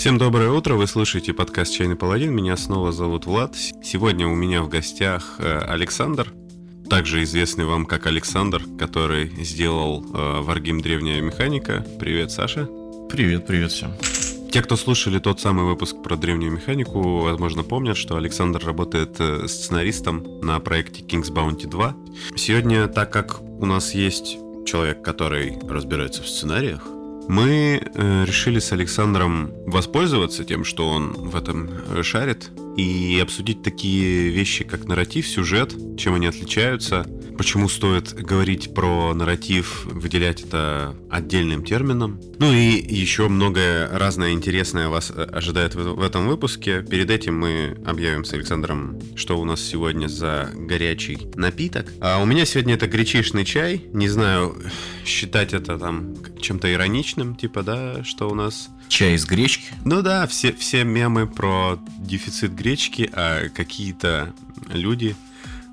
Всем доброе утро, вы слушаете подкаст «Чайный паладин», меня снова зовут Влад. Сегодня у меня в гостях э, Александр, также известный вам как Александр, который сделал э, Wargame Древняя Механика. Привет, Саша. Привет, привет всем. Те, кто слушали тот самый выпуск про древнюю механику, возможно, помнят, что Александр работает э, сценаристом на проекте King's Bounty 2. Сегодня, так как у нас есть человек, который разбирается в сценариях, мы э, решили с Александром воспользоваться тем, что он в этом э, шарит, и обсудить такие вещи, как нарратив, сюжет, чем они отличаются, почему стоит говорить про нарратив, выделять это отдельным термином. Ну и еще многое разное интересное вас э, ожидает в этом выпуске. Перед этим мы объявим с Александром, что у нас сегодня за горячий напиток. А у меня сегодня это гречишный чай. Не знаю, считать это там чем-то ироничным, типа, да, что у нас... Чай из гречки? Ну да, все, все мемы про дефицит гречки, а какие-то люди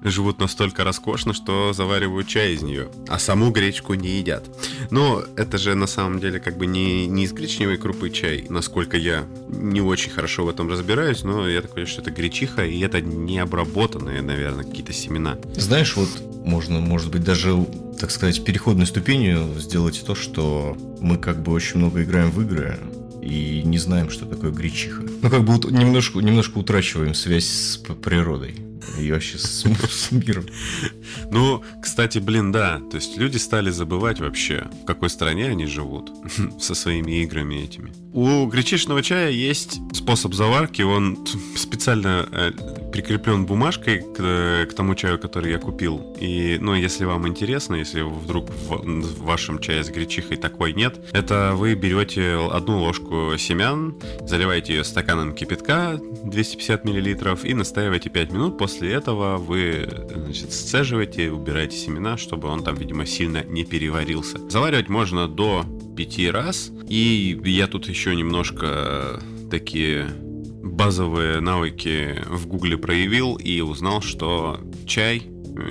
живут настолько роскошно, что заваривают чай из нее, а саму гречку не едят. Но это же на самом деле как бы не, не из гречневой крупы чай, насколько я не очень хорошо в этом разбираюсь, но я так понимаю, что это гречиха, и это не обработанные, наверное, какие-то семена. Знаешь, вот можно, может быть, даже, так сказать, переходной ступенью сделать то, что мы как бы очень много играем в игры, и не знаем, что такое гречиха. Ну, как бы немножко, немножко утрачиваем связь с природой и вообще с, с миром. Ну, кстати, блин, да. То есть люди стали забывать вообще, в какой стране они живут со своими играми этими. У гречишного чая есть способ заварки. Он специально э, прикреплен бумажкой к, к тому чаю, который я купил. И, ну, если вам интересно, если вдруг в, в вашем чае с гречихой такой нет, это вы берете одну ложку семян, заливаете ее стаканом кипятка 250 мл и настаиваете 5 минут. После этого вы значит, сцеживаете, убираете семена, чтобы он там, видимо, сильно не переварился. Заваривать можно до 5 раз. И я тут еще немножко такие базовые навыки в Гугле проявил и узнал, что чай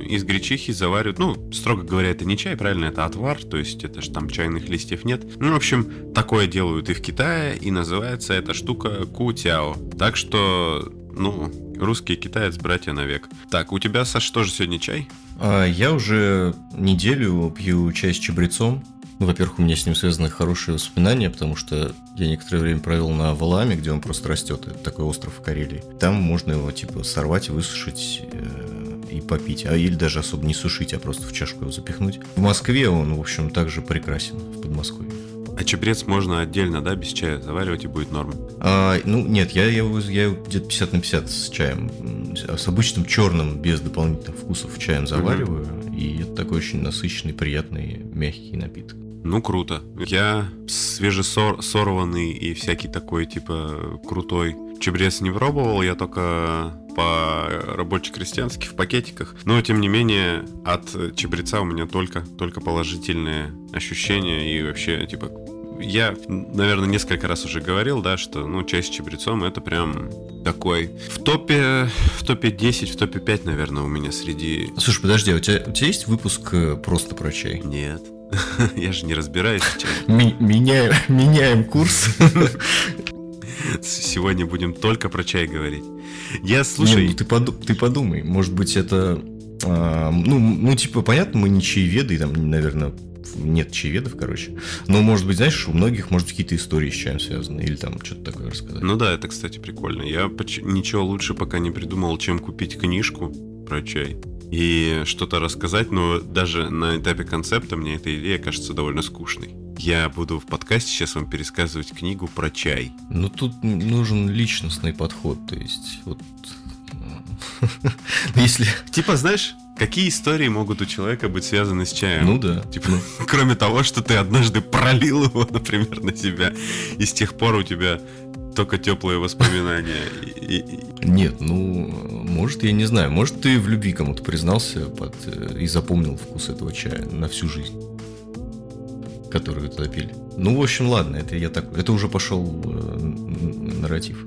из гречихи заваривают, ну, строго говоря, это не чай, правильно, это отвар, то есть это же там чайных листьев нет. Ну, в общем, такое делают и в Китае, и называется эта штука кутяо. Так что, ну, русский китаец, братья навек. Так, у тебя, Саш, тоже сегодня чай? А, я уже неделю пью чай с чабрецом. Ну, во-первых, у меня с ним связаны хорошие воспоминания, потому что я некоторое время провел на Валааме, где он просто растет. Это такой остров в Карелии. Там можно его, типа, сорвать, высушить э, и попить. А или даже особо не сушить, а просто в чашку его запихнуть. В Москве он, в общем, также прекрасен, в Подмосковье. А чабрец можно отдельно, да, без чая заваривать и будет норм? А, ну, нет, я, я, я его где-то 50 на 50 с чаем. С обычным черным, без дополнительных вкусов чаем завариваю. Угу. И это такой очень насыщенный, приятный, мягкий напиток. Ну, круто. Я свежесорванный и всякий такой, типа, крутой чебрец не пробовал, я только по рабоче-крестьянски в пакетиках. Но, тем не менее, от чебреца у меня только, только положительные ощущения и вообще, типа, я, наверное, несколько раз уже говорил, да, что, ну, чай с чабрецом это прям такой в топе, в топе 10, в топе 5, наверное, у меня среди... Слушай, подожди, а у тебя, у тебя есть выпуск э, просто про чай? Нет. Я же не разбираюсь. Меняем, меняем курс. Сегодня будем только про чай говорить. Я слушай. Не, ну ты, подум, ты подумай, может быть это, а, ну, ну типа понятно, мы не чаеведы, там, наверное, нет чаеведов, короче. Но, может быть, знаешь, у многих, может, какие-то истории с чаем связаны, или там что-то такое рассказать. Ну да, это, кстати, прикольно. Я ничего лучше пока не придумал, чем купить книжку про чай и что-то рассказать, но даже на этапе концепта мне эта идея кажется довольно скучной. Я буду в подкасте сейчас вам пересказывать книгу про чай. Ну тут нужен личностный подход, то есть вот если... Типа, знаешь, какие истории могут у человека быть связаны с чаем? Ну да. Типа, ну. кроме того, что ты однажды пролил его, например, на себя, и с тех пор у тебя только теплые воспоминания. Нет, ну, может, я не знаю. Может, ты в любви кому-то признался под, э, и запомнил вкус этого чая на всю жизнь, которую туда пили. Ну, в общем, ладно, это я так. Это уже пошел э, нарратив.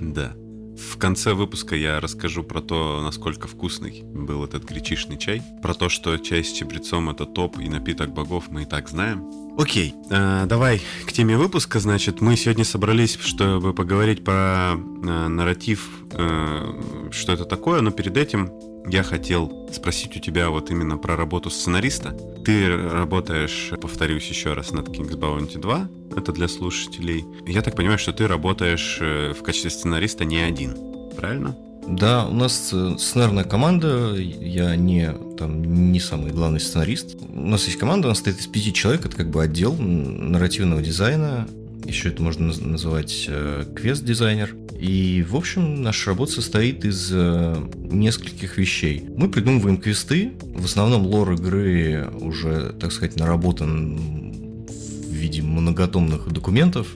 Да. В конце выпуска я расскажу про то, насколько вкусный был этот гречишный чай. Про то, что чай с чабрецом это топ и напиток богов мы и так знаем. Окей, э, давай к теме выпуска. Значит, мы сегодня собрались, чтобы поговорить про э, нарратив, э, что это такое, но перед этим я хотел спросить у тебя вот именно про работу сценариста. Ты работаешь, повторюсь еще раз, над King's Bounty 2, это для слушателей. Я так понимаю, что ты работаешь э, в качестве сценариста не один, правильно? Да, у нас э, сценарная команда, я не, там, не самый главный сценарист. У нас есть команда, она состоит из пяти человек, это как бы отдел нарративного дизайна, еще это можно называть э, квест-дизайнер. И, в общем, наша работа состоит из э, нескольких вещей. Мы придумываем квесты, в основном лор игры уже, так сказать, наработан в виде многотомных документов,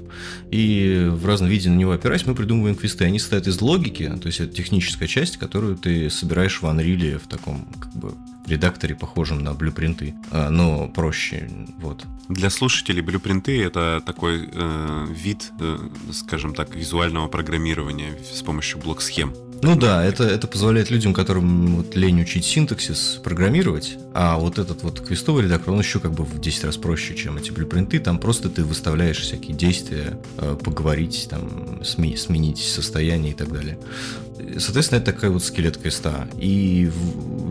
и в разном виде на него опираясь, мы придумываем квесты. Они состоят из логики, то есть это техническая часть, которую ты собираешь в Unreal в таком как бы редакторе, похожем на блюпринты, а, но проще. Вот. Для слушателей блюпринты это такой э, вид, э, скажем так, визуального программирования с помощью блок-схем. Ну да, это, это позволяет людям, которым вот лень учить синтаксис, программировать, а вот этот вот квестовый редактор, он еще как бы в 10 раз проще, чем эти блюпринты, там просто ты выставляешь всякие действия, э, поговорить, там, сменить состояние и так далее. Соответственно, это такая вот скелет квеста. И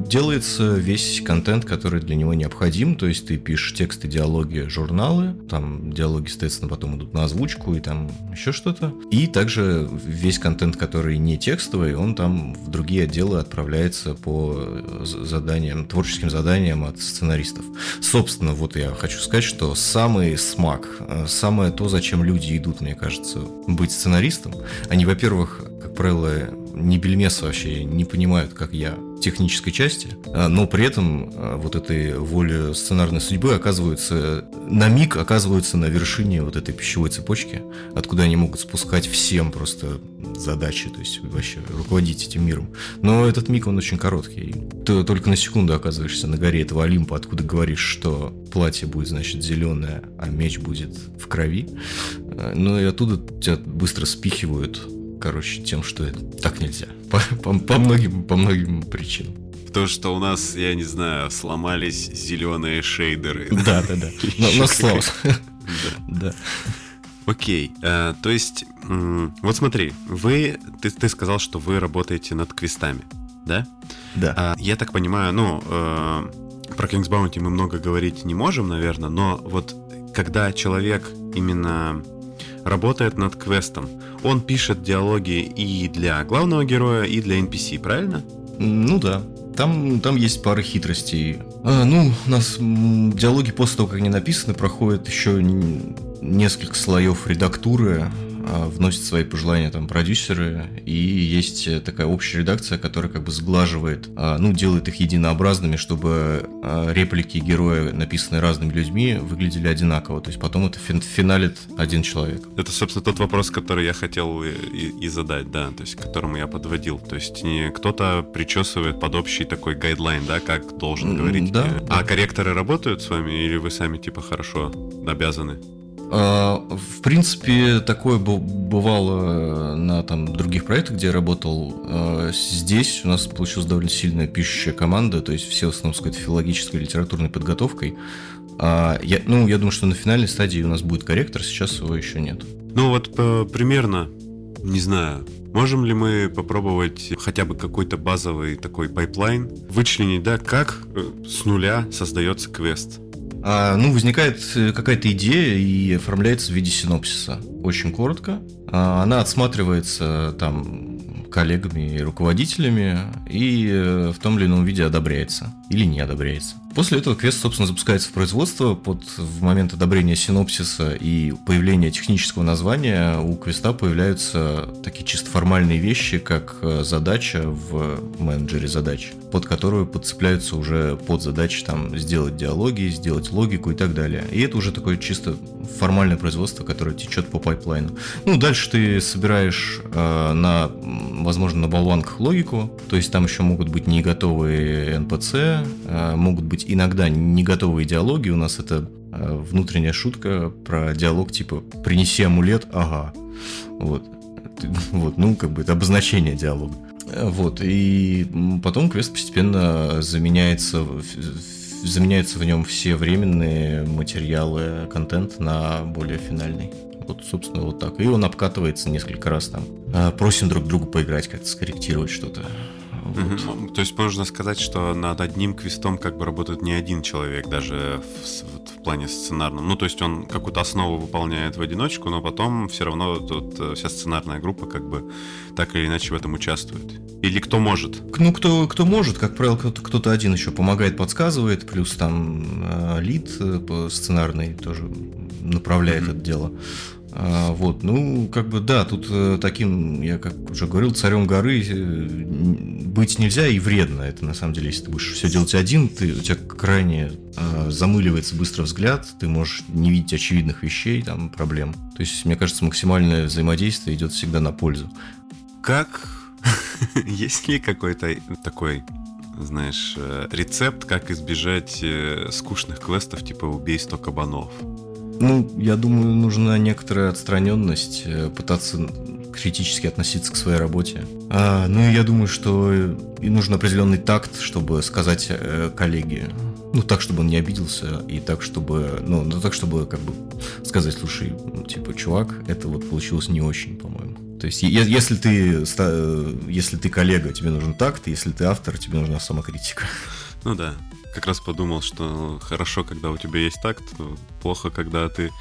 делается весь контент, который для него необходим. То есть ты пишешь тексты, диалоги, журналы. Там диалоги, соответственно, потом идут на озвучку и там еще что-то. И также весь контент, который не текстовый, он там в другие отделы отправляется по заданиям, творческим заданиям от сценаристов. Собственно, вот я хочу сказать, что самый смак, э, самое то, зачем люди идут, мне кажется, быть сценаристом, они, во-первых, как правило, ни бельмеса вообще не понимают, как я, технической части, а, но при этом а, вот этой воли сценарной судьбы оказываются, на миг оказываются на вершине вот этой пищевой цепочки, откуда они могут спускать всем просто задачи, то есть вообще руководить этим миром. Но этот миг, он очень короткий. Ты только на секунду оказываешься на горе этого Олимпа, откуда говоришь, что платье будет, значит, зеленое, а меч будет в крови. А, ну и оттуда тебя быстро спихивают короче, тем, что это так нельзя. По, по, по, многим, по многим причинам. То, что у нас, я не знаю, сломались зеленые шейдеры. Да, да, да. Но слава. Да. Окей, э, то есть, вот смотри, вы, ты, ты сказал, что вы работаете над квестами, да? Да. А, я так понимаю, ну, э, про King's Bounty мы много говорить не можем, наверное, но вот когда человек именно работает над квестом. Он пишет диалоги и для главного героя, и для NPC, правильно? Ну да. Там, там есть пара хитростей. А, ну, у нас диалоги после того, как они написаны, проходят еще несколько слоев редактуры, вносят свои пожелания там продюсеры, и есть э, такая общая редакция, которая как бы сглаживает, а, ну, делает их единообразными, чтобы а, реплики героя, написанные разными людьми, выглядели одинаково. То есть потом это финалит один человек. Это, собственно, тот вопрос, который я хотел и, и, и задать, да, то есть к которому я подводил. То есть не кто-то причесывает под общий такой гайдлайн, да, как должен говорить. Да. А корректоры работают с вами, или вы сами типа хорошо обязаны? А, в принципе, такое бывало на там, других проектах, где я работал. А, здесь у нас получилась довольно сильная пишущая команда, то есть все в основном с какой-то филологической литературной подготовкой. А, я, ну, я думаю, что на финальной стадии у нас будет корректор, сейчас его еще нет. Ну вот примерно, не знаю, Можем ли мы попробовать хотя бы какой-то базовый такой pipeline вычленить, да, как э, с нуля создается квест? А, ну, возникает э, какая-то идея и оформляется в виде синопсиса. Очень коротко. А, она отсматривается там коллегами и руководителями и э, в том или ином виде одобряется или не одобряется. После этого квест, собственно, запускается в производство. Под, в момент одобрения синопсиса и появления технического названия у квеста появляются такие чисто формальные вещи, как э, задача в менеджере задач, под которую подцепляются уже под задачи там сделать диалоги, сделать логику и так далее. И это уже такое чисто формальное производство, которое течет по пайплайну. Ну, дальше ты собираешь э, на, возможно, на болванках логику, то есть там еще могут быть не готовые NPC, э, могут быть иногда не готовые диалоги. У нас это э, внутренняя шутка про диалог типа «принеси амулет, ага». Вот. Вот, ну, как бы это обозначение диалога. Вот, и потом квест постепенно заменяется заменяются в нем все временные материалы, контент на более финальный. Вот, собственно, вот так. И он обкатывается несколько раз там. А, просим друг друга поиграть, как-то скорректировать что-то. Вот. Угу. То есть можно сказать, что над одним квестом как бы работает не один человек, даже в, в плане сценарном. Ну, то есть он какую-то основу выполняет в одиночку, но потом все равно тут э, вся сценарная группа как бы так или иначе в этом участвует. Или кто может? Ну, кто, кто может, как правило, кто-то, кто-то один еще помогает, подсказывает, плюс там э, лид э, сценарный тоже направляет mm-hmm. это дело. А, вот, ну, как бы, да, тут э, таким, я как уже говорил, царем горы э, быть нельзя и вредно. Это на самом деле, если ты будешь все делать один, ты, у тебя крайне э, замыливается быстро взгляд, ты можешь не видеть очевидных вещей, там, проблем. То есть, мне кажется, максимальное взаимодействие идет всегда на пользу. Как? Есть ли какой-то такой знаешь, э, рецепт, как избежать скучных квестов типа «Убей 100 кабанов»? Ну, я думаю, нужна некоторая отстраненность, э, пытаться критически относиться к своей работе. А, ну и я думаю, что и нужен определенный такт, чтобы сказать э, коллеге. Ну, так, чтобы он не обиделся, и так, чтобы, ну, ну, так, чтобы, как бы, сказать, слушай, ну, типа, чувак, это вот получилось не очень, по-моему. То есть, если ты, если ты коллега, тебе нужен такт, если ты автор, тебе нужна самокритика. Ну да как раз подумал, что хорошо, когда у тебя есть такт, плохо, когда ты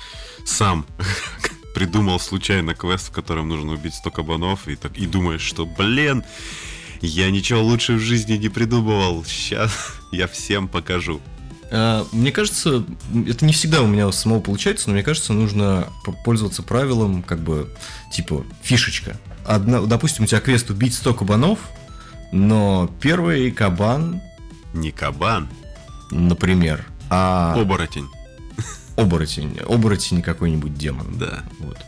сам придумал случайно квест, в котором нужно убить 100 кабанов, и, так, и думаешь, что, блин, я ничего лучше в жизни не придумывал, сейчас я всем покажу. А, мне кажется, это не всегда у меня самого получается, но мне кажется, нужно пользоваться правилом, как бы, типа, фишечка. Одна, допустим, у тебя квест убить 100 кабанов, но первый кабан не кабан. Например. А... Оборотень. Оборотень. Оборотень какой-нибудь демон. Да. Вот.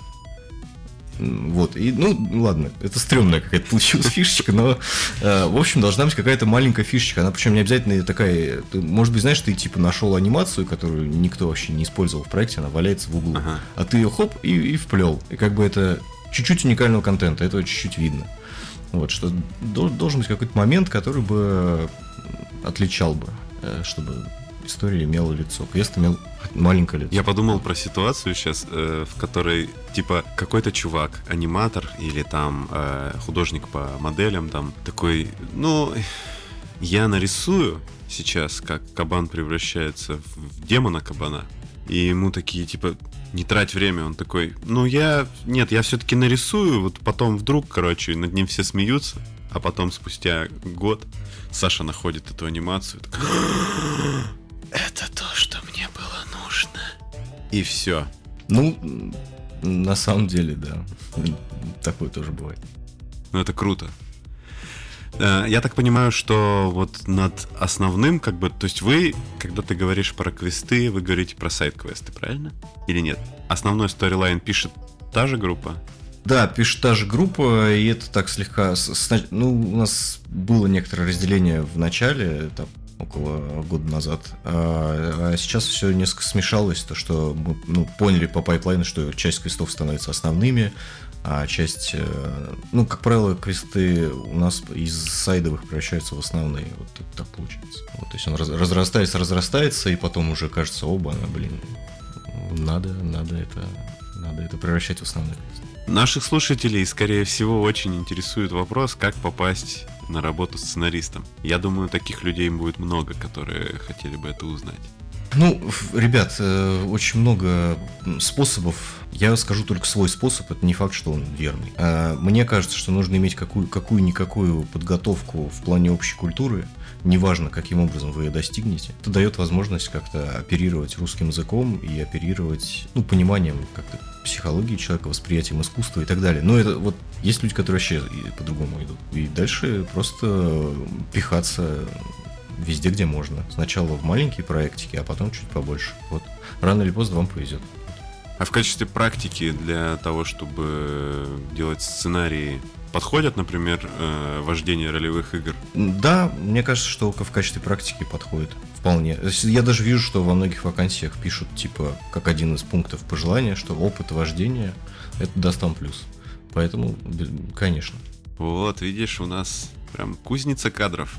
Вот, и, ну, ладно, это стрёмная какая-то получилась фишечка, но, э, в общем, должна быть какая-то маленькая фишечка. Она причем не обязательно такая, ты, может быть, знаешь, ты типа нашел анимацию, которую никто вообще не использовал в проекте, она валяется в углу, ага. а ты ее хоп и, и вплел. И как бы это чуть-чуть уникального контента, этого чуть-чуть видно. Вот, что должен быть какой-то момент, который бы отличал бы, э, чтобы история имела лицо. Квест имел маленькое лицо. Я подумал про ситуацию сейчас, э, в которой, типа, какой-то чувак, аниматор или там э, художник по моделям, там, такой, ну, я нарисую сейчас, как кабан превращается в демона кабана. И ему такие, типа, не трать время. Он такой, ну я, нет, я все-таки нарисую, вот потом вдруг, короче, над ним все смеются, а потом спустя год Саша находит эту анимацию. Так, Это то, что мне было нужно. И все. Ну, на самом деле, да. Такое тоже бывает. Ну, это круто. Я так понимаю, что вот над основным, как бы, то есть вы, когда ты говоришь про квесты, вы говорите про сайт-квесты, правильно? Или нет? Основной сторилайн пишет та же группа? Да, пишет та же группа, и это так слегка... Ну, у нас было некоторое разделение в начале, там, около года назад. А, а сейчас все несколько смешалось, то что мы ну, поняли по пайплайну, что часть квестов становится основными, а часть, э, ну, как правило, квесты у нас из сайдовых превращаются в основные. Вот так получается. Вот, то есть он разрастается, разрастается, и потом уже кажется, оба, блин, надо, надо это, надо это превращать в основной квест. Наших слушателей, скорее всего, очень интересует вопрос, как попасть на работу сценаристом. Я думаю, таких людей будет много, которые хотели бы это узнать. Ну, ребят, э, очень много способов. Я скажу только свой способ, это не факт, что он верный. А, мне кажется, что нужно иметь какую- какую-никакую подготовку в плане общей культуры, неважно, каким образом вы ее достигнете. Это дает возможность как-то оперировать русским языком и оперировать, ну, пониманием как-то психологии человека, восприятием искусства и так далее. Но это вот есть люди, которые вообще по-другому идут. И дальше просто пихаться везде, где можно. Сначала в маленькие проектики, а потом чуть побольше. Вот. Рано или поздно вам повезет. А в качестве практики для того, чтобы делать сценарии, подходят, например, э, вождение ролевых игр? Да, мне кажется, что в качестве практики подходит. Вполне. Я даже вижу, что во многих вакансиях пишут, типа, как один из пунктов пожелания, что опыт вождения это даст вам плюс. Поэтому, конечно. Вот, видишь, у нас прям кузница кадров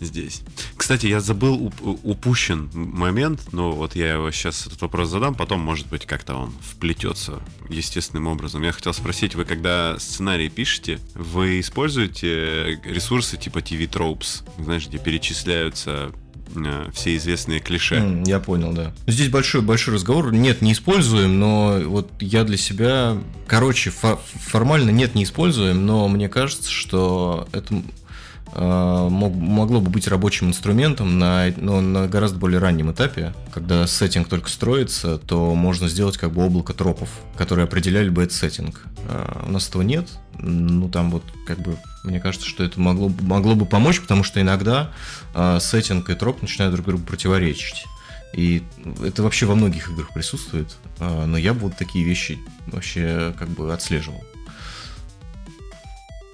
здесь. Кстати, я забыл уп- упущен момент, но вот я его сейчас этот вопрос задам, потом, может быть, как-то он вплетется естественным образом. Я хотел спросить, вы когда сценарий пишете, вы используете ресурсы типа TV Tropes, знаешь, где перечисляются э, все известные клише. М, Я понял, да. Здесь большой большой разговор. Нет, не используем, но вот я для себя, короче, фо- формально нет, не используем, но мне кажется, что это э, мог- могло бы быть рабочим инструментом на, но на гораздо более раннем этапе, когда сеттинг только строится, то можно сделать как бы облако тропов, которые определяли бы этот сеттинг. А, у нас этого нет, ну там вот как бы мне кажется, что это могло, могло бы помочь, потому что иногда а, сеттинг и троп начинают друг другу противоречить. И это вообще во многих играх присутствует, а, но я бы вот такие вещи вообще как бы отслеживал.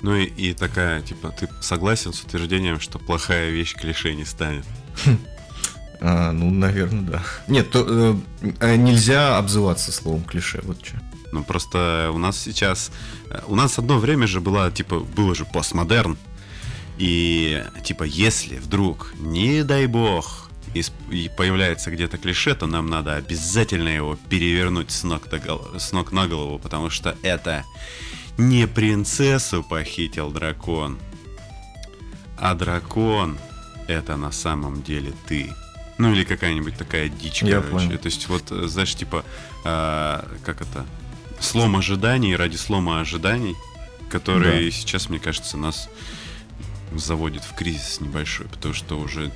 Ну и, и такая, типа, ты согласен с утверждением, что плохая вещь клише не станет? А, ну, наверное, да. Нет, то, э, э, нельзя обзываться словом клише, вот что. Ну просто у нас сейчас... э, У нас одно время же было, типа, было же постмодерн. И, типа, если вдруг, не дай бог, и появляется где-то клише, то нам надо обязательно его перевернуть с ног, до гол- с ног на голову, потому что это не принцессу похитил дракон, а дракон это на самом деле ты. Ну или какая-нибудь такая дичь, Я короче. понял. То есть вот, э, знаешь, типа, а, как это, слом ожиданий ради слома ожиданий, который сейчас, мне кажется, нас заводит в кризис небольшой, потому что уже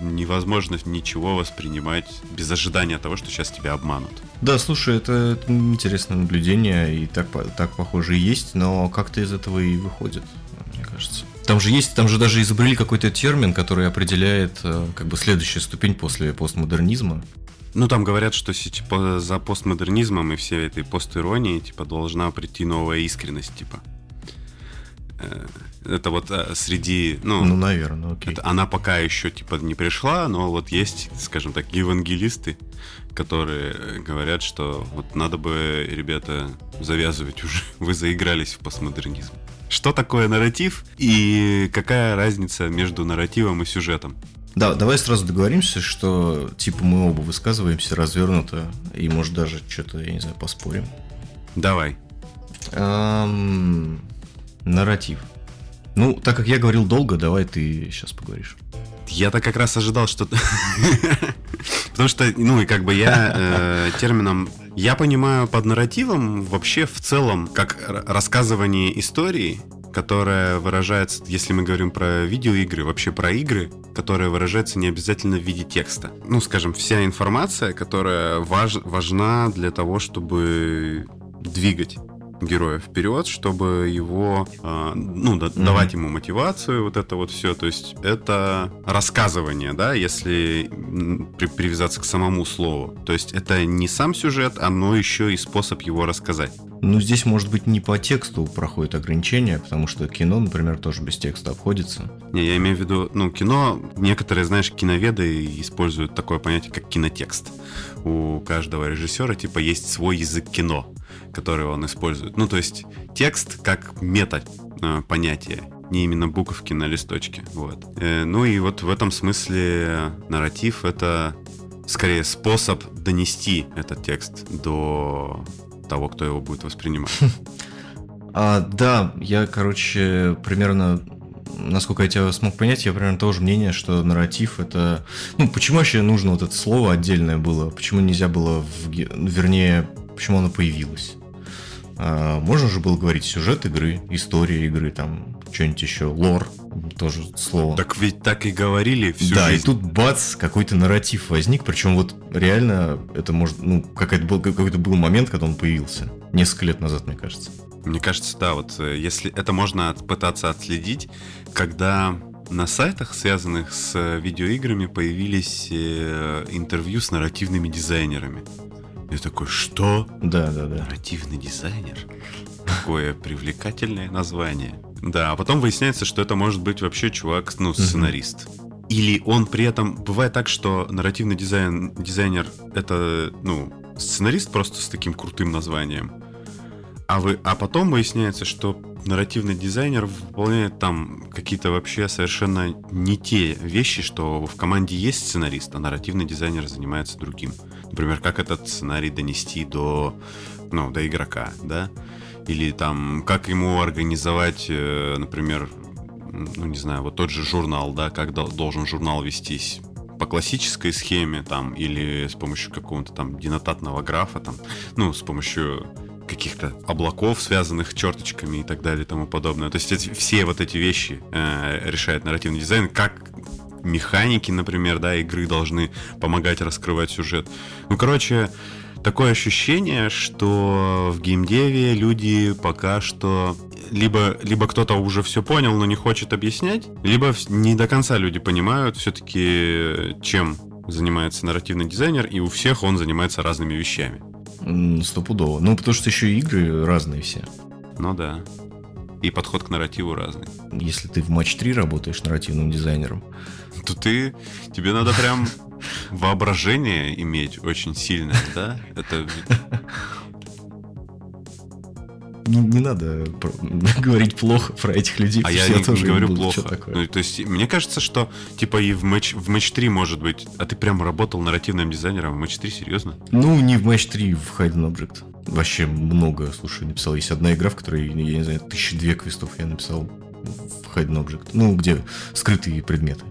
невозможно ничего воспринимать без ожидания того, что сейчас тебя обманут. Да, слушай, это, это интересное наблюдение, и так, так похоже и есть, но как-то из этого и выходит, мне кажется. Там же есть, там же даже изобрели какой-то термин, который определяет э, как бы следующая ступень после постмодернизма. Ну, там говорят, что типа, за постмодернизмом и всей этой постиронией типа, должна прийти новая искренность, типа. Э, Это вот э, среди, ну, Ну, наверное, окей. это она пока еще типа не пришла, но вот есть, скажем так, евангелисты, которые говорят, что вот надо бы, ребята, завязывать уже. Вы заигрались в постмодернизм. Что такое нарратив и какая разница между нарративом и сюжетом? Да, давай сразу договоримся, что типа мы оба высказываемся развернуто, и может даже что-то, я не знаю, поспорим. Давай. Ам, нарратив. Ну, так как я говорил долго, давай ты сейчас поговоришь. Я-то как раз ожидал, что... Потому что, ну, и как бы я э, термином... Я понимаю под нарративом вообще в целом как рассказывание истории, которая выражается, если мы говорим про видеоигры, вообще про игры, которая выражается не обязательно в виде текста. Ну, скажем, вся информация, которая важ- важна для того, чтобы двигать героя вперед, чтобы его, э, ну, да- Мгм. давать ему мотивацию, вот это вот все. То есть это рассказывание, да, если при- привязаться к самому слову. То есть это не сам сюжет, оно еще и способ его рассказать. Ну, здесь, может быть, не по тексту проходит ограничение, потому что кино, например, тоже без текста обходится. Не, я имею в виду, ну, кино, некоторые, знаешь, киноведы используют такое понятие, как кинотекст. У каждого режиссера, типа, есть свой язык кино, который он использует. Ну, то есть, текст как мета э, понятие, не именно буковки на листочке. Вот. Э, ну и вот в этом смысле нарратив это скорее способ донести этот текст до того, кто его будет воспринимать. А, да, я, короче, примерно, насколько я тебя смог понять, я примерно того же мнения, что нарратив это... Ну, почему вообще нужно вот это слово отдельное было? Почему нельзя было, в... вернее, почему оно появилось? А, можно же было говорить сюжет игры, история игры, там, что-нибудь еще, лор, тоже слово. Так ведь так и говорили всю да, жизнь. и тут бац, какой-то нарратив возник, причем вот реально это может, ну, какой-то был, какой-то был момент, когда он появился. Несколько лет назад, мне кажется. Мне кажется, да, вот э, если это можно от- пытаться отследить, когда на сайтах, связанных с э, видеоиграми, появились э, интервью с нарративными дизайнерами. Я такой, что? Да, да, да. Нарративный дизайнер? Какое привлекательное название. Да, а потом выясняется, что это может быть вообще чувак, ну, сценарист. Или он при этом... Бывает так, что нарративный дизайн, дизайнер — это, ну, сценарист просто с таким крутым названием. А, вы, а потом выясняется, что нарративный дизайнер выполняет там какие-то вообще совершенно не те вещи, что в команде есть сценарист, а нарративный дизайнер занимается другим. Например, как этот сценарий донести до, ну, до игрока, да? Или там, как ему организовать, э, например, ну, не знаю, вот тот же журнал, да, как должен журнал вестись по классической схеме там или с помощью какого-то там денотатного графа там, ну, с помощью каких-то облаков, связанных черточками и так далее и тому подобное. То есть эти, все вот эти вещи э, решает нарративный дизайн, как механики, например, да, игры должны помогать раскрывать сюжет. Ну, короче, такое ощущение, что в геймдеве люди пока что либо, либо кто-то уже все понял, но не хочет объяснять, либо не до конца люди понимают все-таки, чем занимается нарративный дизайнер, и у всех он занимается разными вещами. Стопудово. Ну, потому что еще и игры разные все. Ну да. И подход к нарративу разный. Если ты в матч 3 работаешь нарративным дизайнером, то ты тебе надо прям воображение иметь очень сильное, да? Это не, не надо говорить плохо про этих людей. А я, я не, тоже говорю буду, плохо. Такое. Ну, то есть, мне кажется, что типа и в матч, в матч 3 может быть. А ты прям работал нарративным дизайнером в матч 3, серьезно? Ну, не в матч 3, в Hidden Object. Вообще много, слушай, написал. Есть одна игра, в которой, я не знаю, тысячи две квестов я написал в Hidden Object. Ну, где скрытые предметы.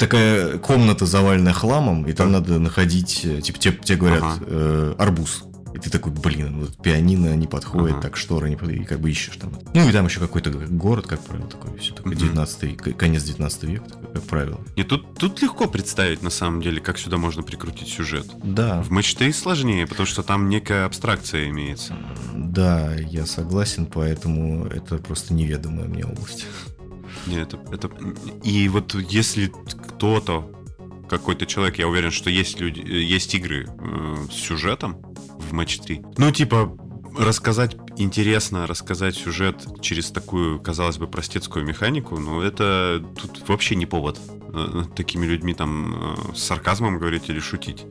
Такая комната заваленная хламом, и там надо находить, э, типа, тебе, тебе говорят, ага. э, арбуз и ты такой, блин, вот пианино не подходит, ага. так шторы не подходит, и как бы ищешь там. Ну и там еще какой-то город, как правило, такой, все такое, 19 конец 19 века, такой, как правило. И тут, тут легко представить, на самом деле, как сюда можно прикрутить сюжет. Да. В 3 сложнее, потому что там некая абстракция имеется. Да, я согласен, поэтому это просто неведомая мне область. Нет, это, это... И вот если кто-то какой-то человек, я уверен, что есть люди, есть игры э, с сюжетом, в матч 3. Ну, типа, рассказать интересно, рассказать сюжет через такую, казалось бы, простецкую механику, ну, это тут вообще не повод э, такими людьми там э, с сарказмом говорить или шутить.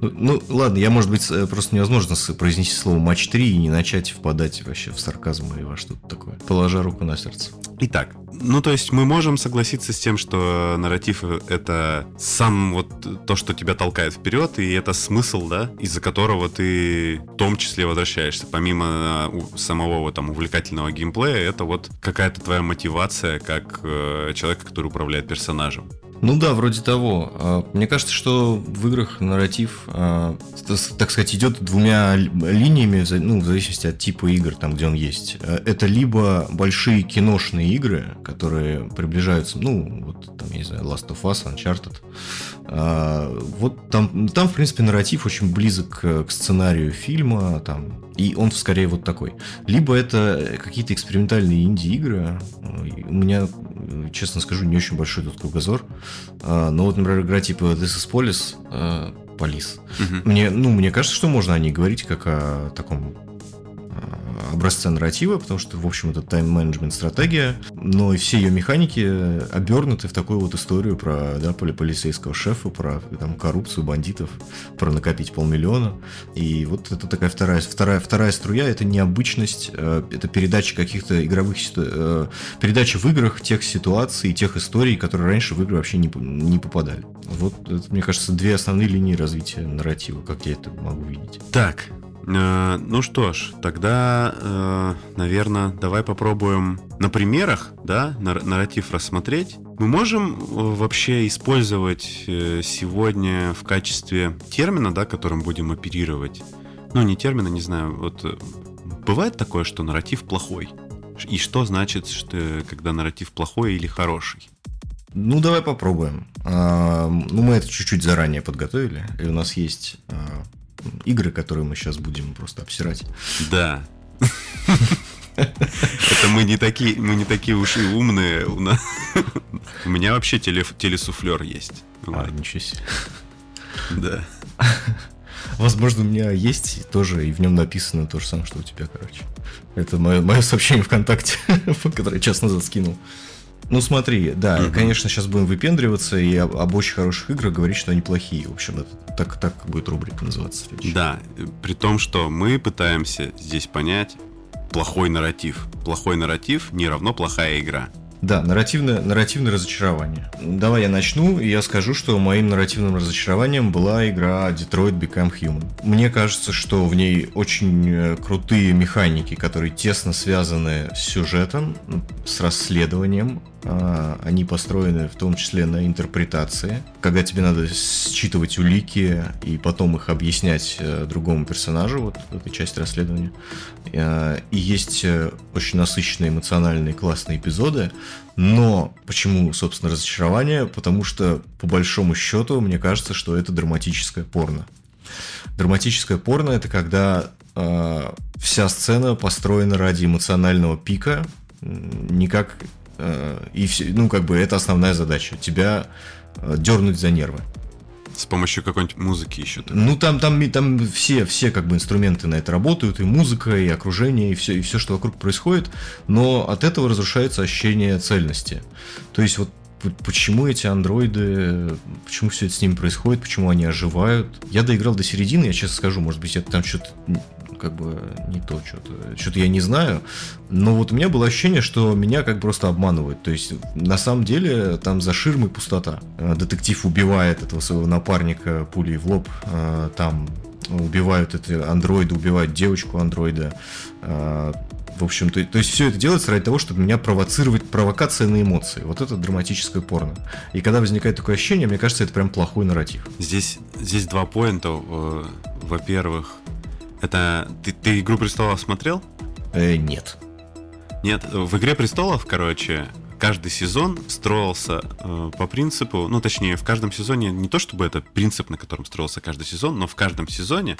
Ну, ну, ладно, я, может быть, э, просто невозможно произнести слово матч 3 и не начать впадать вообще в сарказм или во что-то такое, положа руку на сердце. Итак, ну то есть мы можем согласиться с тем, что нарратив это сам вот то, что тебя толкает вперед, и это смысл, да, из-за которого ты в том числе возвращаешься. Помимо э, самого вот, там увлекательного геймплея, это вот какая-то твоя мотивация как э, человека, который управляет персонажем. Ну да, вроде того. А, мне кажется, что в играх нарратив, а, так сказать, идет двумя линиями, ну, в зависимости от типа игр, там, где он есть. А, это либо большие киношные игры, которые приближаются, ну, вот там, я не знаю, Last of Us, Uncharted. Вот там, там, в принципе, нарратив очень близок к сценарию фильма, там, и он скорее вот такой. Либо это какие-то экспериментальные инди-игры. У меня, честно скажу, не очень большой тут кругозор. А, но вот, например, игра типа This is Police, а, Police. Угу. Мне, ну, мне кажется, что можно о ней говорить как о таком образца нарратива, потому что, в общем, это тайм-менеджмент стратегия, но и все ее механики обернуты в такую вот историю про да, полицейского шефа, про там, коррупцию бандитов, про накопить полмиллиона. И вот это такая вторая, вторая, вторая струя, это необычность, э, это передача каких-то игровых э, передача в играх тех ситуаций, тех историй, которые раньше в игры вообще не, не попадали. Вот, это, мне кажется, две основные линии развития нарратива, как я это могу видеть. Так, Э, ну что ж, тогда, э, наверное, давай попробуем на примерах, да, нарратив рассмотреть. Мы можем э, вообще использовать сегодня в качестве термина, да, которым будем оперировать. Ну, не термина, не знаю, вот бывает такое, что нарратив плохой. И что значит, что, когда нарратив плохой или хороший? Ну, давай попробуем. А, ну, мы это чуть-чуть заранее подготовили. И у нас есть а, игры, которые мы сейчас будем просто обсирать. Да. Это мы не такие, мы не такие уж и умные. У, нас... у меня вообще теле, телесуфлер есть. А, ничего себе. Да. Возможно, у меня есть тоже, и в нем написано то же самое, что у тебя, короче. Это мое, мое сообщение ВКонтакте, которое час назад скинул. Ну смотри, да, угу. конечно, сейчас будем выпендриваться и об, об очень хороших играх говорить, что они плохие. В общем, это, так, так будет рубрика называться. Следующая. Да, при том, что мы пытаемся здесь понять плохой нарратив. Плохой нарратив не равно плохая игра. Да, нарративное, нарративное разочарование. Давай я начну, и я скажу, что моим нарративным разочарованием была игра Detroit Become Human. Мне кажется, что в ней очень э, крутые механики, которые тесно связаны с сюжетом, с расследованием, они построены в том числе на интерпретации, когда тебе надо считывать улики и потом их объяснять э, другому персонажу, вот в этой части расследования. А, и есть э, очень насыщенные эмоциональные классные эпизоды, но почему, собственно, разочарование? Потому что, по большому счету, мне кажется, что это драматическое порно. Драматическое порно это когда э, вся сцена построена ради эмоционального пика, никак Э, и все, ну, как бы это основная задача. Тебя э, дернуть за нервы. С помощью какой-нибудь музыки еще. Тогда. Ну, там, там, там все, все как бы инструменты на это работают, и музыка, и окружение, и все, и все, что вокруг происходит, но от этого разрушается ощущение цельности. То есть вот почему эти андроиды, почему все это с ними происходит, почему они оживают. Я доиграл до середины, я честно скажу, может быть, это там что-то как бы не то, что-то что я не знаю. Но вот у меня было ощущение, что меня как просто обманывают. То есть, на самом деле, там за ширмой пустота. Э, детектив убивает этого своего напарника пулей в лоб. Э, там убивают это андроида, убивают девочку андроида. Э, в общем, то, то есть все это делается ради того, чтобы меня провоцировать, провокация на эмоции. Вот это драматическое порно. И когда возникает такое ощущение, мне кажется, это прям плохой нарратив. Здесь, здесь два поинта. Во-первых, это ты, ты Игру престолов смотрел? Э, нет. Нет, в Игре престолов, короче, каждый сезон строился э, по принципу, ну точнее, в каждом сезоне не то чтобы это принцип, на котором строился каждый сезон, но в каждом сезоне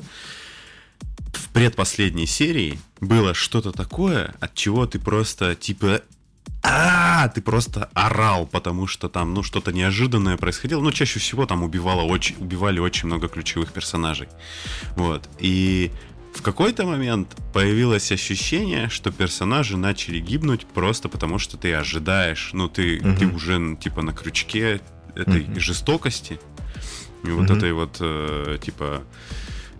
в предпоследней серии было что-то такое, от чего ты просто типа а, ты просто орал, потому что там, ну, что-то неожиданное происходило. Ну, чаще всего там убивало очень, убивали очень много ключевых персонажей. Вот. И в какой-то момент появилось ощущение, что персонажи начали гибнуть просто потому, что ты ожидаешь, ну ты, угу. ты уже типа на крючке этой угу. жестокости, и вот угу. этой вот э, типа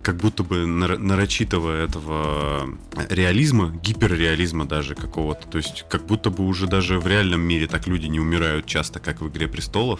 как будто бы нарочитого этого реализма, гиперреализма даже какого-то. То есть как будто бы уже даже в реальном мире так люди не умирают часто, как в «Игре престолов»